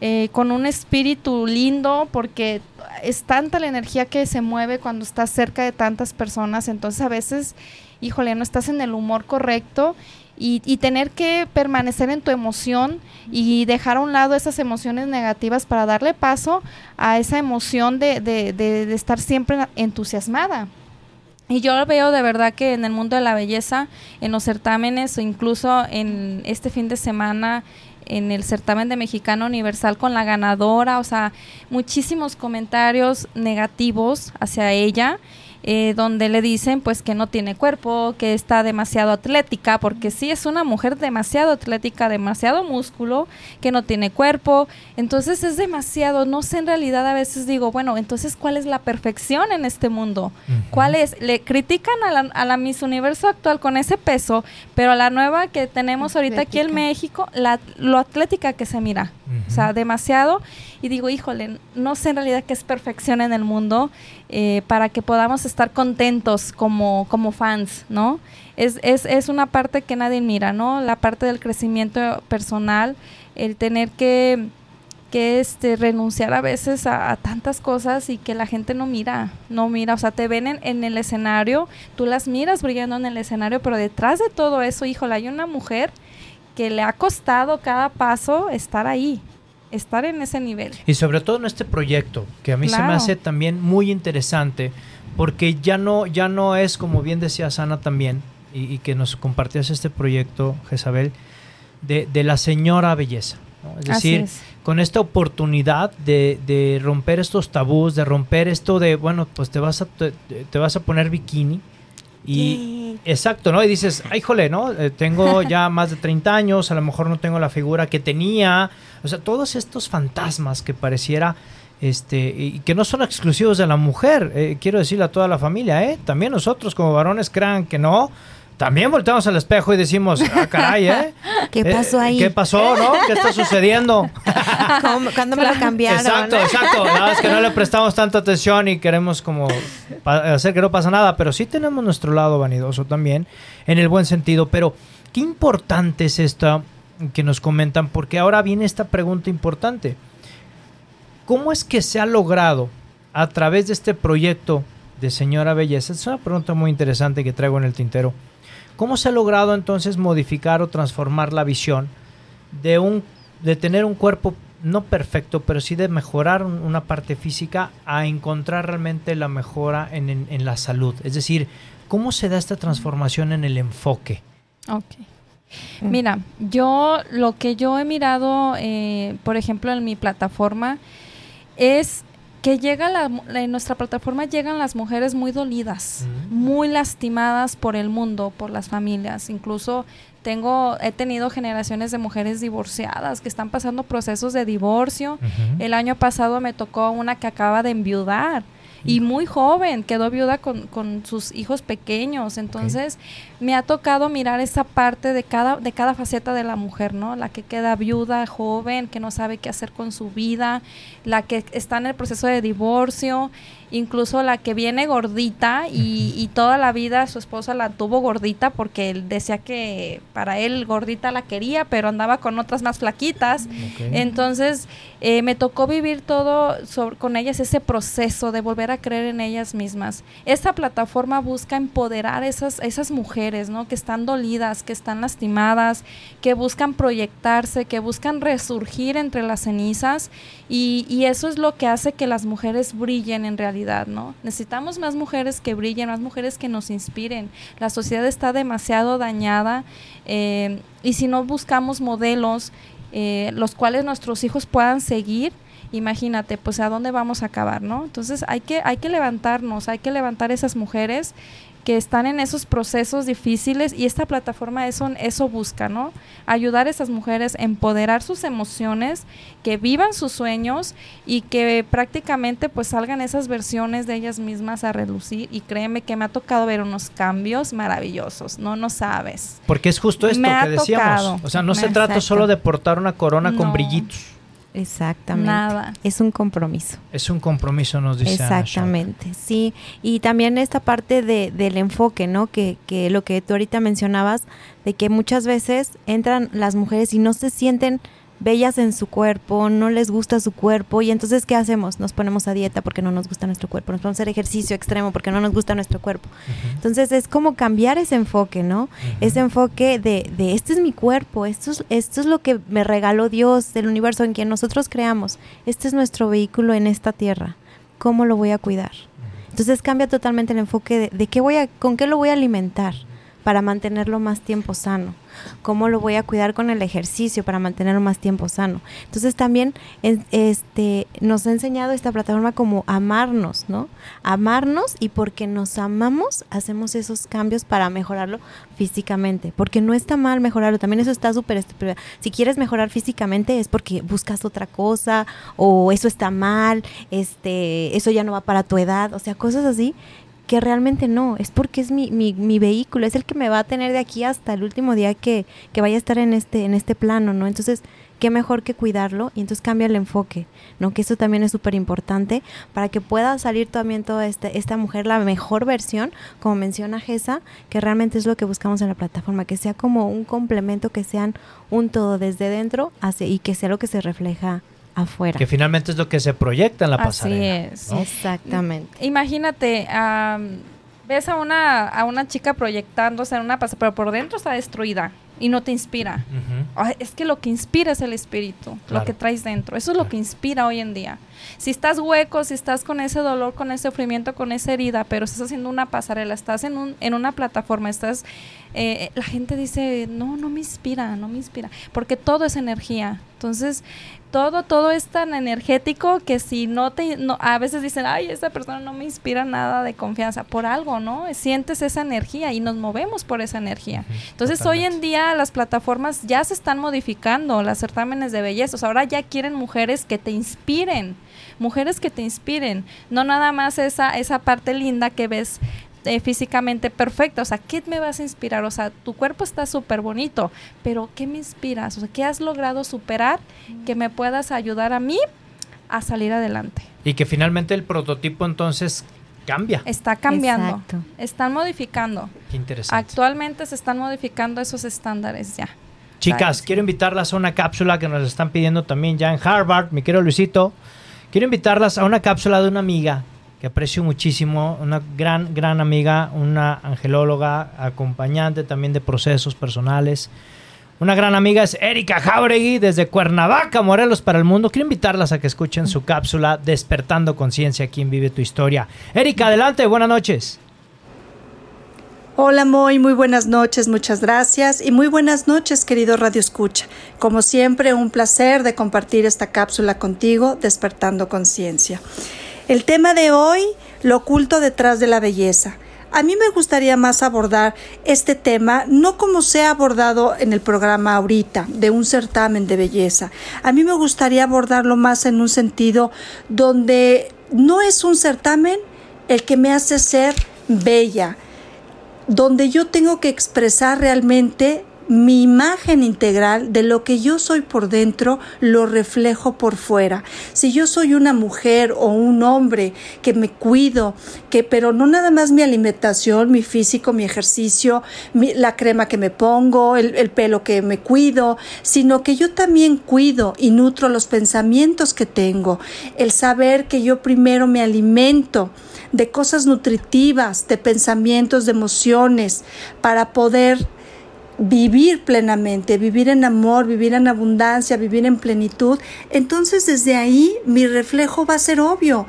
eh, con un espíritu lindo, porque es tanta la energía que se mueve cuando estás cerca de tantas personas, entonces a veces, híjole, no estás en el humor correcto y, y tener que permanecer en tu emoción y dejar a un lado esas emociones negativas para darle paso a esa emoción de, de- de- de estar siempre entusiasmada. Y yo veo de verdad que en el mundo de la belleza, en los certámenes o incluso en este fin de semana en el certamen de Mexicano Universal con la ganadora, o sea, muchísimos comentarios negativos hacia ella, eh, donde le dicen pues que no tiene cuerpo, que está demasiado atlética, porque sí es una mujer demasiado atlética, demasiado músculo, que no tiene cuerpo, entonces es demasiado, no sé en realidad a veces digo, bueno, entonces ¿cuál es la perfección en este mundo? ¿Cuál es? Le critican a la, a la Miss Universo actual con ese peso, pero a la nueva que tenemos ahorita aquí en. México, la, lo atlética que se mira. O sea, demasiado. Y digo, híjole, no sé en realidad qué es perfección en el mundo eh, para que podamos estar contentos como, como fans, ¿no? Es, es, es una parte que nadie mira, ¿no? La parte del crecimiento personal, el tener que que este renunciar a veces a, tantas cosas y que la gente no mira, no mira, o sea, te ven en, en el escenario, tú las miras brillando en el escenario, pero detrás de todo eso, híjole, hay una mujer que le ha costado cada paso estar ahí, estar en ese nivel. Y sobre todo en este proyecto, que a mí se me hace también muy interesante, porque ya no, ya no es, como bien decía Sana también, y, y que nos compartías este proyecto, Jezabel, de, de la señora belleza. ¿no? Es decir, es. con esta oportunidad de, de romper estos tabús, de romper esto de, bueno, pues te vas a, te, te vas a poner bikini. Y exacto, ¿no? Y dices, ay, jole, ¿no? Eh, tengo ya más de 30 años, a lo mejor no tengo la figura que tenía. O sea, todos estos fantasmas que pareciera, este, y que no son exclusivos de la mujer, eh, quiero decirle a toda la familia, ¿eh? También nosotros como varones crean que no. También volteamos al espejo y decimos, ah, caray, ¿eh? ¿Qué Eh, pasó ahí? ¿Qué pasó, no? ¿Qué está sucediendo? ¿Cómo- ¿Cuándo me lo cambiaron? Exacto, exacto. La verdad es que no le prestamos tanta atención y queremos como hacer que no pasa nada, pero sí tenemos nuestro lado vanidoso también, en el buen sentido. Pero qué importante es esto que nos comentan, porque ahora viene esta pregunta importante. ¿Cómo es que se ha logrado a través de este proyecto de Señora Belleza? Es una pregunta muy interesante que traigo en el tintero. ¿Cómo se ha logrado entonces modificar o transformar la visión de un de tener un cuerpo no perfecto, pero sí de mejorar un- una parte física a encontrar realmente la mejora en, en- en la salud? Es decir, ¿cómo se da esta transformación en el enfoque? Ok. Mira, yo lo que yo he mirado, eh, por ejemplo, en mi plataforma, es que llega la, en nuestra plataforma llegan las mujeres muy dolidas, muy lastimadas por el mundo, por las familias. Incluso tengo, he tenido generaciones de mujeres divorciadas que están pasando procesos de divorcio. El año pasado me tocó una que acaba de enviudar y muy joven, quedó viuda con, con sus hijos pequeños. Entonces, me ha tocado mirar esa parte de cada, de cada faceta de la mujer, ¿no? La que queda viuda, joven, que no sabe qué hacer con su vida, la que está en el proceso de divorcio, incluso la que viene gordita y, y toda la vida su esposa la tuvo gordita porque él decía que para él gordita la quería, pero andaba con otras más flaquitas. Entonces, eh, me tocó vivir todo sobre- con ellas, ese proceso de volver a creer en ellas mismas. Esta plataforma busca empoderar esas, esas mujeres, ¿no? Que están dolidas, que están lastimadas, que buscan proyectarse, que buscan resurgir entre las cenizas. Y, eso es lo que hace que las mujeres brillen en realidad, ¿no? Necesitamos más mujeres que brillen, más mujeres que nos inspiren. La sociedad está demasiado dañada eh, y si no buscamos modelos eh, los cuales nuestros hijos puedan seguir, imagínate, pues a dónde vamos a acabar, ¿no? Entonces hay que, hay que levantarnos, hay que levantar esas mujeres que están en esos procesos difíciles y esta plataforma eso, eso busca, ¿no? Ayudar a esas mujeres a empoderar sus emociones, que vivan sus sueños y que prácticamente pues salgan esas versiones de ellas mismas a relucir y créeme que me ha tocado ver unos cambios maravillosos, no no sabes. Porque es justo esto Me que decíamos. tocado. O sea, no se trata Exacto. solo de portar una corona con brillitos. Exactamente. Nada. Es un compromiso. Es un compromiso, nos dice Ana. Exactamente, sí. Y también esta parte de, del enfoque, ¿no? Que, que lo que tú ahorita mencionabas, de que muchas veces entran las mujeres y no se sienten bellas en su cuerpo, no les gusta su cuerpo y entonces ¿qué hacemos? Nos ponemos a dieta porque no nos gusta nuestro cuerpo, nos ponemos a hacer ejercicio extremo porque no nos gusta nuestro cuerpo. Entonces es como cambiar ese enfoque, ¿no? Ese enfoque de, de este es mi cuerpo, esto es, esto es lo que me regaló Dios, el universo en quien nosotros creamos, este es nuestro vehículo en esta tierra, ¿cómo lo voy a cuidar? Entonces cambia totalmente el enfoque de, de qué voy a, con qué lo voy a alimentar para mantenerlo más tiempo sano, cómo lo voy a cuidar con el ejercicio para mantenerlo más tiempo sano. Entonces también este, nos ha enseñado esta plataforma como amarnos, ¿no? Amarnos y porque nos amamos hacemos esos cambios para mejorarlo físicamente, porque no está mal mejorarlo, también eso está súper estúpido. Si quieres mejorar físicamente es porque buscas otra cosa o eso está mal, este, eso ya no va para tu edad, o sea, cosas así que realmente no, es porque es mi, mi, mi vehículo, es el que me va a tener de aquí hasta el último día que, que vaya a estar en este, en este plano, ¿no? Entonces, qué mejor que cuidarlo y entonces cambia el enfoque, ¿no? Que eso también es súper importante para que pueda salir también toda esta, esta mujer la mejor versión, como menciona Gesa, que realmente es lo que buscamos en la plataforma, que sea como un complemento, que sean un todo desde dentro y que sea lo que se refleja afuera. Que finalmente es lo que se proyecta en la Así pasarela. es. ¿no? Exactamente. Imagínate, ves a una, a una chica proyectándose en una pasarela, pero por dentro está destruida y no te inspira. Es que lo que inspira es el espíritu, Claro. lo que traes dentro. Eso es lo que inspira hoy en día. Si estás hueco, si estás con ese dolor, con ese sufrimiento, con esa herida, pero estás haciendo una pasarela, estás en, un, en una plataforma, estás... eh, la gente dice, no, no me inspira, no me inspira. Porque todo es energía. Entonces, todo, todo es tan energético que si no te, no, a veces dicen, ay, esta persona no me inspira nada de confianza, por algo, ¿no? Sientes esa energía y nos movemos por esa energía. Entonces, hoy en día las plataformas ya se están modificando, las certámenes de belleza, ahora ya quieren mujeres que te inspiren, mujeres que te inspiren, no nada más esa, esa parte linda que ves eh, físicamente perfecta. O sea, ¿qué me vas a inspirar? O sea, tu cuerpo está súper bonito, pero ¿qué me inspiras? O sea, ¿qué has logrado superar que me puedas ayudar a mí a salir adelante? Y que finalmente el prototipo entonces cambia. Está cambiando. Exacto. Están modificando. Qué interesante. Actualmente se están modificando esos estándares ya. Chicas, quiero invitarlas a una cápsula que nos están pidiendo también ya en Harvard, mi querido Luisito. Quiero invitarlas a una cápsula de una amiga que aprecio muchísimo, una gran, gran amiga, una angelóloga, acompañante también de procesos personales. Una gran amiga es Erika Jauregui desde Cuernavaca, Morelos para el mundo. Quiero invitarlas a que escuchen su cápsula Despertando Conciencia, quien vive tu historia. Erika, adelante, buenas noches. Hola Moy, muy buenas noches, muchas gracias y muy buenas noches querido Radio Escucha. Como siempre, un placer de compartir esta cápsula contigo, Despertando Conciencia. El tema de hoy, lo oculto detrás de la belleza. A mí me gustaría más abordar este tema, no como se ha abordado en el programa ahorita, de un certamen de belleza. A mí me gustaría abordarlo más en un sentido donde no es un certamen el que me hace ser bella, donde yo tengo que expresar realmente mi imagen integral de lo que yo soy por dentro lo reflejo por fuera. Si yo soy una mujer o un hombre que me cuido, que pero no nada más mi alimentación, mi físico, mi ejercicio, la crema que me pongo, el pelo que me cuido, sino que yo también cuido y nutro los pensamientos que tengo, el saber que yo primero me alimento de cosas nutritivas, de pensamientos, de emociones, para poder vivir plenamente, vivir en amor, vivir en abundancia, vivir en plenitud, entonces desde ahí mi reflejo va a ser obvio.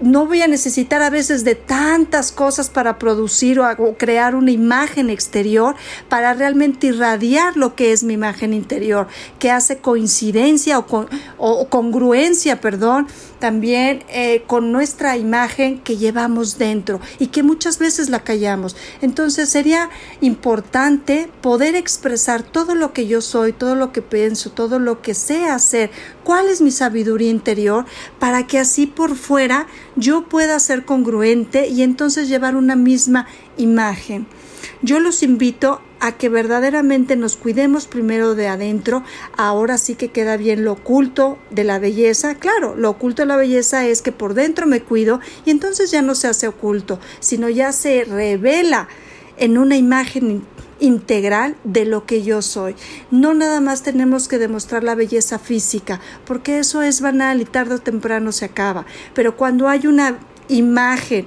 No voy a necesitar a veces de tantas cosas para producir o, crear una imagen exterior para realmente irradiar lo que es mi imagen interior, que hace coincidencia o, con- o congruencia, perdón, también eh, con nuestra imagen que llevamos dentro y que muchas veces la callamos. Entonces sería importante poder expresar todo lo que yo soy, todo lo que pienso, todo lo que sé hacer, cuál es mi sabiduría interior, para que así por fuera yo pueda ser congruente y entonces llevar una misma imagen. Yo los invito a que verdaderamente nos cuidemos primero de adentro. Ahora sí que queda bien lo oculto de la belleza. Claro, lo oculto de la belleza es que por dentro me cuido y entonces ya no se hace oculto, sino ya se revela en una imagen integral de lo que yo soy. No nada más tenemos que demostrar la belleza física, porque eso es banal y tarde o temprano se acaba. Pero cuando hay una imagen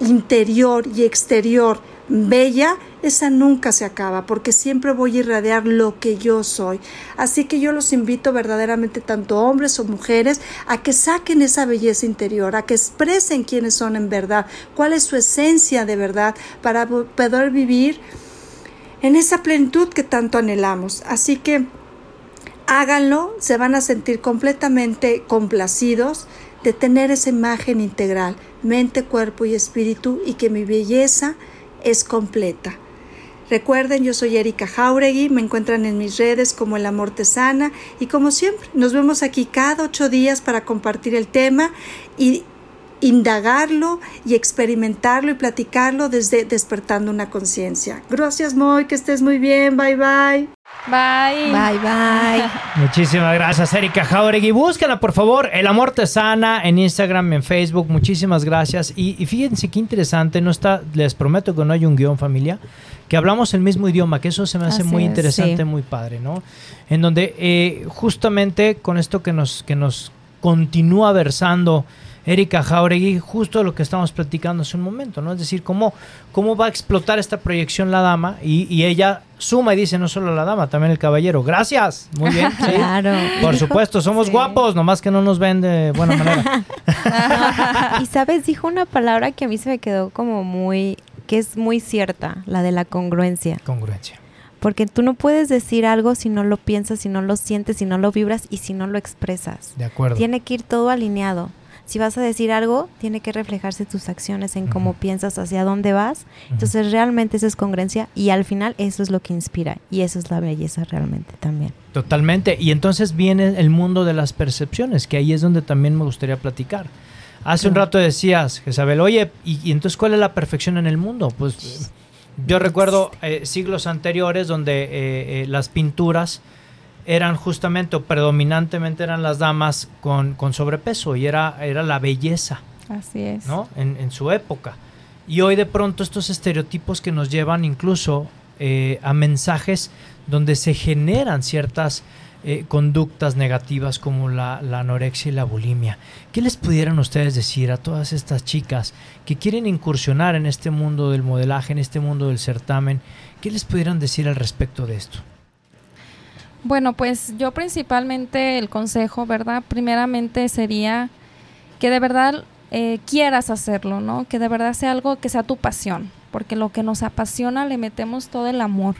interior y exterior bella, esa nunca se acaba, porque siempre voy a irradiar lo que yo soy. Así que yo los invito verdaderamente, tanto hombres o mujeres, a que saquen esa belleza interior, a que expresen quiénes son en verdad, cuál es su esencia de verdad, para po- poder vivir en esa plenitud que tanto anhelamos. Así que háganlo, se van a sentir completamente complacidos de tener esa imagen integral, mente, cuerpo y espíritu, y que mi belleza es completa. Recuerden, yo soy Erika Jauregui, me encuentran en mis redes como El Amor Te Sana y como siempre, nos vemos aquí cada ocho días para compartir el tema y indagarlo y experimentarlo y platicarlo desde despertando una conciencia. Gracias, Moy, que estés muy bien, bye bye. Bye. Bye, bye. Muchísimas gracias, Erika Jauregui. Búscala, por favor, El Amor Te Sana en Instagram, en Facebook. Muchísimas gracias. Y, y fíjense qué interesante, no está, les prometo que no hay un guion familia, que hablamos el mismo idioma, que eso se me hace Así muy es, interesante, sí. muy padre, ¿no? En donde eh, justamente con esto que nos, que nos continúa versando Erika Jauregui, justo lo que estamos platicando hace un momento, ¿no? Es decir, cómo, cómo va a explotar esta proyección la dama y, y ella suma y dice no solo la dama, también el caballero. Gracias. Muy bien. sí. Claro. Por supuesto, somos Sí. guapos, nomás que no nos ven de buena manera. Y sabes, dijo una palabra que a mí se me quedó como muy, que es muy cierta, la de la congruencia. Congruencia. Porque tú no puedes decir algo si no lo piensas, si no lo sientes, si no lo vibras y si no lo expresas. De acuerdo. Tiene que ir todo alineado. Si vas a decir algo, tiene que reflejarse tus acciones en cómo piensas, hacia dónde vas. Entonces realmente eso es congruencia y al final eso es lo que inspira y eso es la belleza realmente también. Totalmente. Y entonces viene el mundo de las percepciones, que ahí es donde también me gustaría platicar. Hace un rato decías, Isabel, oye, ¿y, y entonces cuál es la perfección en el mundo? Pues yo recuerdo eh, siglos anteriores donde eh, eh, las pinturas eran justamente o predominantemente eran las damas con, con sobrepeso y era, era la belleza. Así es. ¿no? En, en su época. Y hoy de pronto estos estereotipos que nos llevan incluso eh, a mensajes donde se generan ciertas eh, conductas negativas como la, la anorexia y la bulimia. ¿Qué les pudieran ustedes decir a todas estas chicas que quieren incursionar en este mundo del modelaje, en este mundo del certamen? ¿Qué les pudieran decir al respecto de esto? Bueno, pues yo principalmente el consejo, ¿verdad? Primeramente sería que de verdad eh, quieras hacerlo, ¿no? Que de verdad sea algo que sea tu pasión, porque lo que nos apasiona le metemos todo el amor.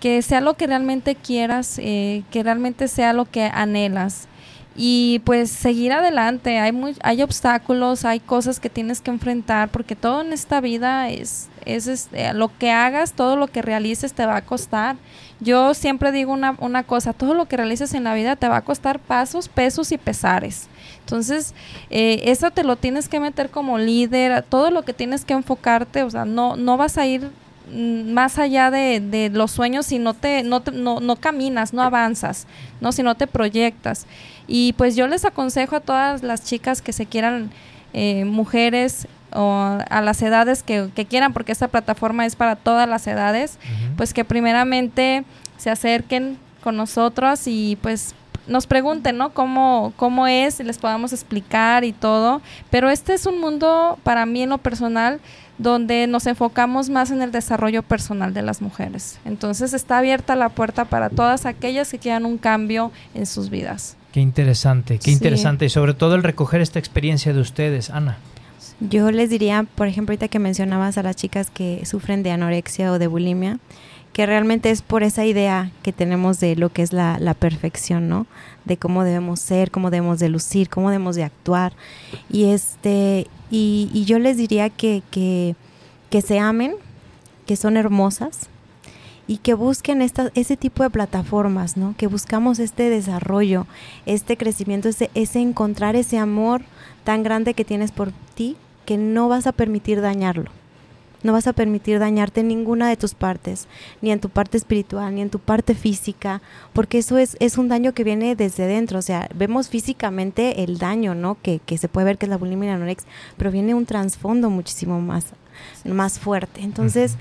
Que sea lo que realmente quieras, eh, que realmente sea lo que anhelas. Y pues seguir adelante, hay, muy, hay obstáculos, hay cosas que tienes que enfrentar, porque todo en esta vida es, es este, lo que hagas, todo lo que realices te va a costar. Yo siempre digo una, una cosa, todo lo que realices en la vida te va a costar pasos, pesos y pesares. Entonces, eh, eso te lo tienes que meter como líder, todo lo que tienes que enfocarte, o sea, no, no vas a ir mm, más allá de, de los sueños si no te, no, te- no, no caminas, no avanzas, no si no te proyectas. Y pues yo les aconsejo a todas las chicas que se quieran, eh, mujeres o a las edades que, que quieran, porque esta plataforma es para todas las edades, pues que primeramente se acerquen con nosotros y pues nos pregunten, ¿no? Cómo, cómo es, y les podamos explicar y todo. Pero este es un mundo, para mí en lo personal, donde nos enfocamos más en el desarrollo personal de las mujeres. Entonces está abierta la puerta para todas aquellas que quieran un cambio en sus vidas. Qué interesante, qué Sí. interesante. Y sobre todo el recoger esta experiencia de ustedes, Ana. Yo les diría, por ejemplo, ahorita que mencionabas a las chicas que sufren de anorexia o de bulimia, que realmente es por esa idea que tenemos de lo que es la, la perfección, ¿no? De cómo debemos ser, cómo debemos de lucir, cómo debemos de actuar. Y este, y, y yo les diría que, que, que se amen, que son hermosas y que busquen esta, ese tipo de plataformas, ¿no? Que buscamos este desarrollo, este crecimiento, ese, ese encontrar ese amor tan grande que tienes por ti que no vas a permitir dañarlo. No vas a permitir dañarte en ninguna de tus partes, ni en tu parte espiritual, ni en tu parte física, porque eso es, es un daño que viene desde dentro. O sea, vemos físicamente el daño, ¿no? Que, que se puede ver que es la bulimia y la anorexia, pero viene un trasfondo muchísimo más, más fuerte. Entonces,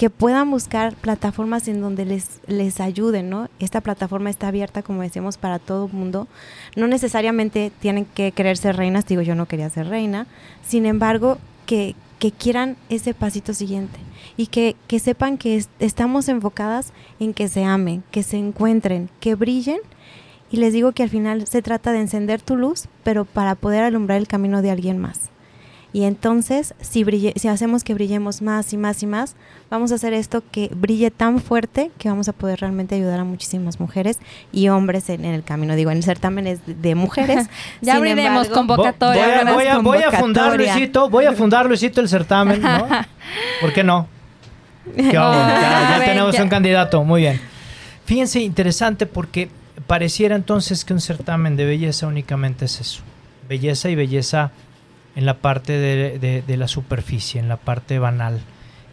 que puedan buscar plataformas en donde les, les ayuden, ¿no? Esta plataforma está abierta, como decíamos, para todo el mundo. No necesariamente tienen que querer ser reinas, digo, yo no quería ser reina. Sin embargo, que, que quieran ese pasito siguiente y que, que sepan que es- estamos enfocadas en que se amen, que se encuentren, que brillen. Y les digo que al final se trata de encender tu luz, pero para poder alumbrar el camino de alguien más. Y entonces, si, brille- si hacemos que brillemos más y más y más, vamos a hacer esto que brille tan fuerte que vamos a poder realmente ayudar a muchísimas mujeres y hombres en, en el camino. Digo, en el certamen es de, mujeres. Ya Sin abriremos embargo- convocatoria. Voy a, voy a- voy a fundar. Luisito, voy a fundar, Luisito, el certamen, ¿no? ¿Por qué no? Ya, ya ver, tenemos ya. un candidato, muy bien. Fíjense, interesante porque pareciera entonces que un certamen de belleza únicamente es eso. Belleza y belleza en la parte de, de- de la superficie, en la parte banal.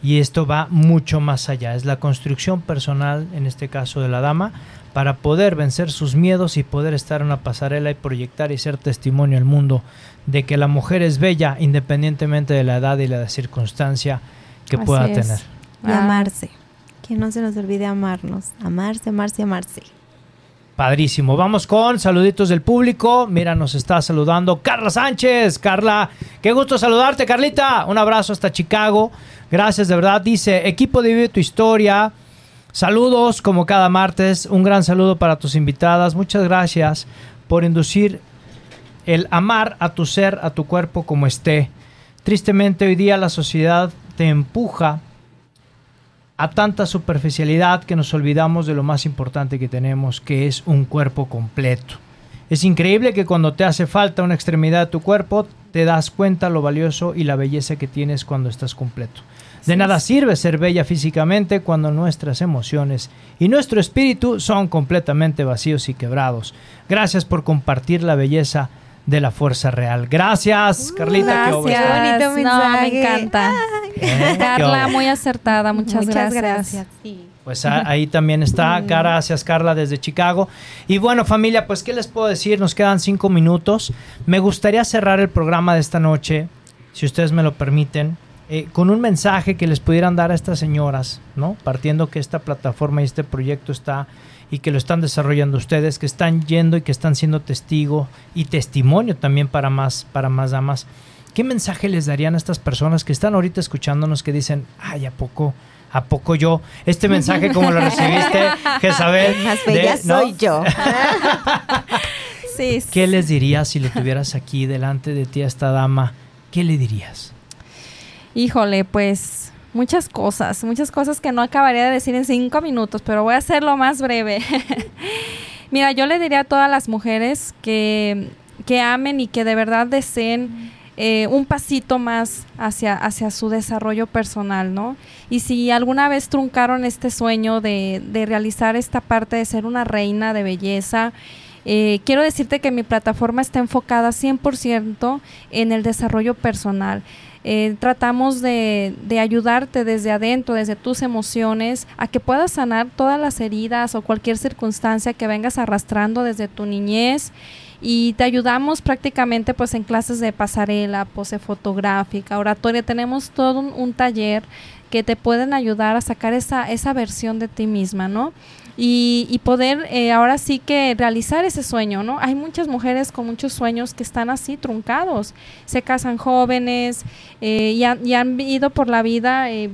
Y esto va mucho más allá. Es la construcción personal, en este caso de la dama, para poder vencer sus miedos y poder estar en una pasarela y proyectar y ser testimonio al mundo de que la mujer es bella independientemente de la edad y la circunstancia que Así pueda es. tener. Y Ah. amarse. Que no se nos olvide amarnos. Amarse, amarse, amarse. Padrísimo. Vamos con saluditos del público. Mira, nos está saludando Carla Sánchez. Carla, qué gusto saludarte, Carlita. Un abrazo hasta Chicago. Gracias, de verdad. Dice, equipo de Vive tu Historia. Saludos como cada martes. Un gran saludo para tus invitadas. Muchas gracias por inducir el amar a tu ser, a tu cuerpo como esté. Tristemente hoy día la sociedad te empuja a tanta superficialidad que nos olvidamos de lo más importante que tenemos, que es un cuerpo completo. Es increíble que cuando te hace falta una extremidad de tu cuerpo, te das cuenta lo valioso y la belleza que tienes cuando estás completo. De nada sirve ser bella físicamente cuando nuestras emociones y nuestro espíritu son completamente vacíos y quebrados. Gracias por compartir la belleza de la fuerza real. Gracias, Carlita. qué obra. Gracias. Bonito No, mensaje. me encanta. Carla, muy acertada. Muchas, Muchas gracias. gracias. sí. Pues ahí también está. Gracias, Carla, desde Chicago. Y bueno, familia, pues, ¿qué les puedo decir? Nos quedan cinco minutos. Me gustaría cerrar el programa de esta noche, si ustedes me lo permiten, eh, con un mensaje que les pudieran dar a estas señoras, ¿no? Partiendo que esta plataforma y este proyecto está y que lo están desarrollando ustedes, que están yendo y que están siendo testigo y testimonio también para más, para más damas. ¿Qué mensaje les darían a estas personas que están ahorita escuchándonos que dicen, ay, ¿a poco? ¿A poco yo? Este mensaje, como lo recibiste, Jezabel? Más bella de- ¿no? soy yo. Sí, sí. ¿Qué les dirías si lo tuvieras aquí delante de ti a esta dama? ¿Qué le dirías? Híjole, pues muchas cosas, muchas cosas que no acabaría de decir en cinco minutos, pero voy a hacerlo más breve. Mira, yo le diría a todas las mujeres que, que amen y que de verdad deseen eh, un pasito más hacia, hacia su desarrollo personal, ¿no? Y si alguna vez truncaron este sueño de, de realizar esta parte de ser una reina de belleza, eh, quiero decirte que mi plataforma está enfocada 100% en el desarrollo personal. Eh, tratamos de, de ayudarte desde adentro, desde tus emociones, a que puedas sanar todas las heridas o cualquier circunstancia que vengas arrastrando desde tu niñez y te ayudamos prácticamente pues en clases de pasarela, pose fotográfica, oratoria, tenemos todo un, taller que te pueden ayudar a sacar esa, esa versión de ti misma, ¿no? Y, y poder eh, ahora sí que realizar ese sueño, ¿no? Hay muchas mujeres con muchos sueños que están así truncados, se casan jóvenes eh, y, han, y han ido por la vida, eh,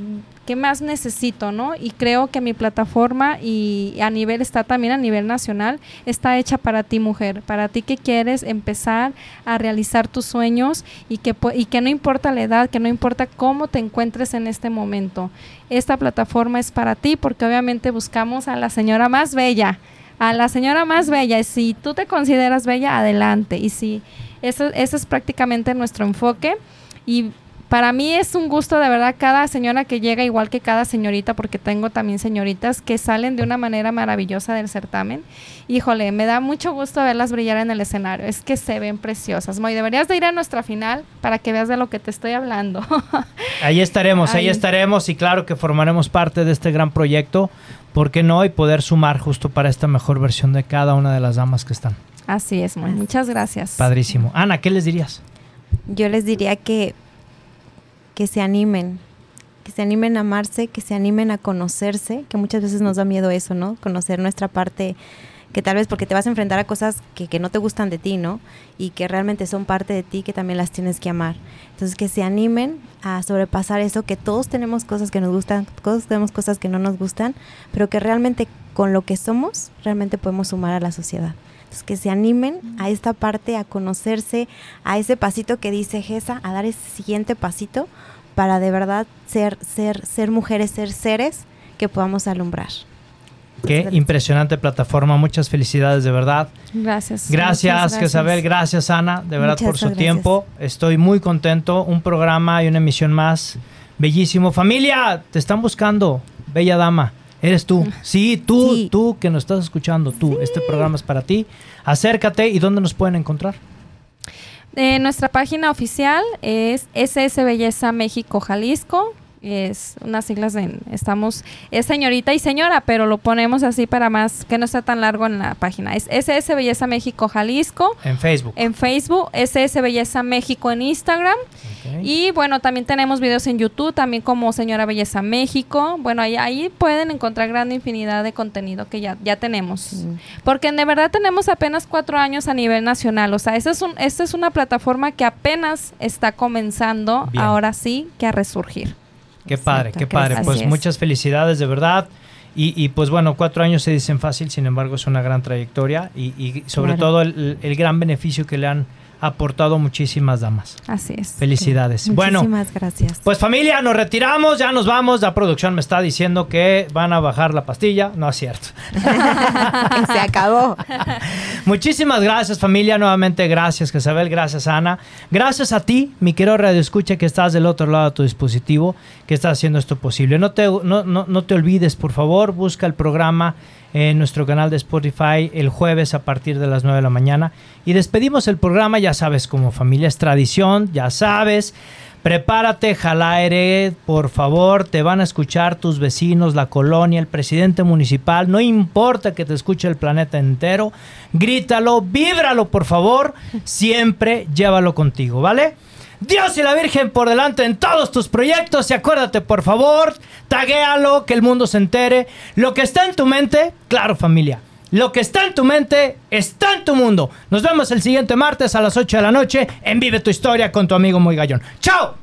¿qué más necesito, no? Y creo que mi plataforma y a nivel, está también a nivel nacional, está hecha para ti mujer, para ti que quieres empezar a realizar tus sueños y que, y que no importa la edad, que no importa cómo te encuentres en este momento. Esta plataforma es para ti porque obviamente buscamos a la señora más bella, a la señora más bella. Y si tú te consideras bella, adelante. Y si eso, ese es prácticamente nuestro enfoque. Y para mí es un gusto de verdad cada señora que llega, igual que cada señorita, porque tengo también señoritas que salen de una manera maravillosa del certamen. Híjole, me da mucho gusto verlas brillar en el escenario. Es que se ven preciosas. Moy, deberías de ir a nuestra final para que veas de lo que te estoy hablando. Ahí estaremos, ahí Ahí. estaremos y claro que formaremos parte de este gran proyecto. ¿Por qué no? Y poder sumar justo para esta mejor versión de cada una de las damas que están. Así es, Moy. Muchas gracias. Padrísimo. Ana, ¿qué les dirías? Yo les diría que, que se animen, que se animen a amarse, que se animen a conocerse, que muchas veces nos da miedo eso, ¿no? Conocer nuestra parte, que tal vez porque te vas a enfrentar a cosas que, que no te gustan de ti, ¿no? Y que realmente son parte de ti, que también las tienes que amar. Entonces, que se animen a sobrepasar eso, que todos tenemos cosas que nos gustan, todos tenemos cosas que no nos gustan, pero que realmente con lo que somos, realmente podemos sumar a la sociedad. Entonces, que se animen a esta parte, a conocerse, a ese pasito que dice Gesa, a dar ese siguiente pasito para de verdad ser, ser, ser mujeres, ser seres que podamos alumbrar. Qué Gracias. impresionante plataforma. Muchas felicidades, de verdad. Gracias. Gracias, muchas Jezabel. Gracias, Ana, de verdad, Muchas por su gracias. tiempo. Estoy muy contento. Un programa y una emisión más. Bellísimo. Familia, te están buscando. Bella dama. Eres tú. Sí, tú, Sí. tú que nos estás escuchando. Tú. Este programa es para ti. Acércate y ¿dónde nos pueden encontrar? Eh, nuestra página oficial es SS Belleza México Jalisco. Es unas siglas de estamos es señorita y señora, pero lo ponemos así para más que no sea tan largo en la página. Es SS Belleza México Jalisco En Facebook. en Facebook, SS Belleza México en Instagram y bueno, también tenemos videos en YouTube, también como Señora Belleza México. Bueno, ahí, ahí pueden encontrar gran infinidad de contenido que ya, ya tenemos. Porque de verdad tenemos apenas cuatro años a nivel nacional. O sea, esta es, un, esta es una plataforma que apenas está comenzando, Bien. ahora sí, que a resurgir. Qué padre, qué padre. Pues es. muchas felicidades, de verdad. Y, y, pues bueno, cuatro años se dicen fácil, sin embargo es una gran trayectoria y, y sobre Claro. todo el, el gran beneficio que le han aportado muchísimas damas. Así es. Felicidades. bueno, Muchísimas gracias. pues familia, nos retiramos, ya nos vamos. La producción me está diciendo que van a bajar la pastilla. No es cierto. Se acabó. Muchísimas gracias familia, nuevamente gracias Jezabel, gracias Ana, gracias a ti, mi querido Radio Escucha, que estás del otro lado de tu dispositivo, que estás haciendo esto posible. No te, no, no, no te olvides, por favor, busca el programa en nuestro canal de Spotify el jueves a partir de las 9 de la mañana y despedimos el programa, ya sabes, como familia es tradición, ya sabes. Prepárate, Jalaere, por favor, te van a escuchar tus vecinos, la colonia, el presidente municipal, no importa que te escuche el planeta entero, grítalo, víbralo, por favor, siempre llévalo contigo, ¿vale? Dios y la Virgen por delante en todos tus proyectos y acuérdate, por favor, taguéalo, que el mundo se entere. Lo que está en tu mente, claro familia, lo que está en tu mente está en tu mundo. Nos vemos el siguiente martes a las 8 de la noche en Vive tu Historia con tu amigo Muy Gallón. ¡Chao!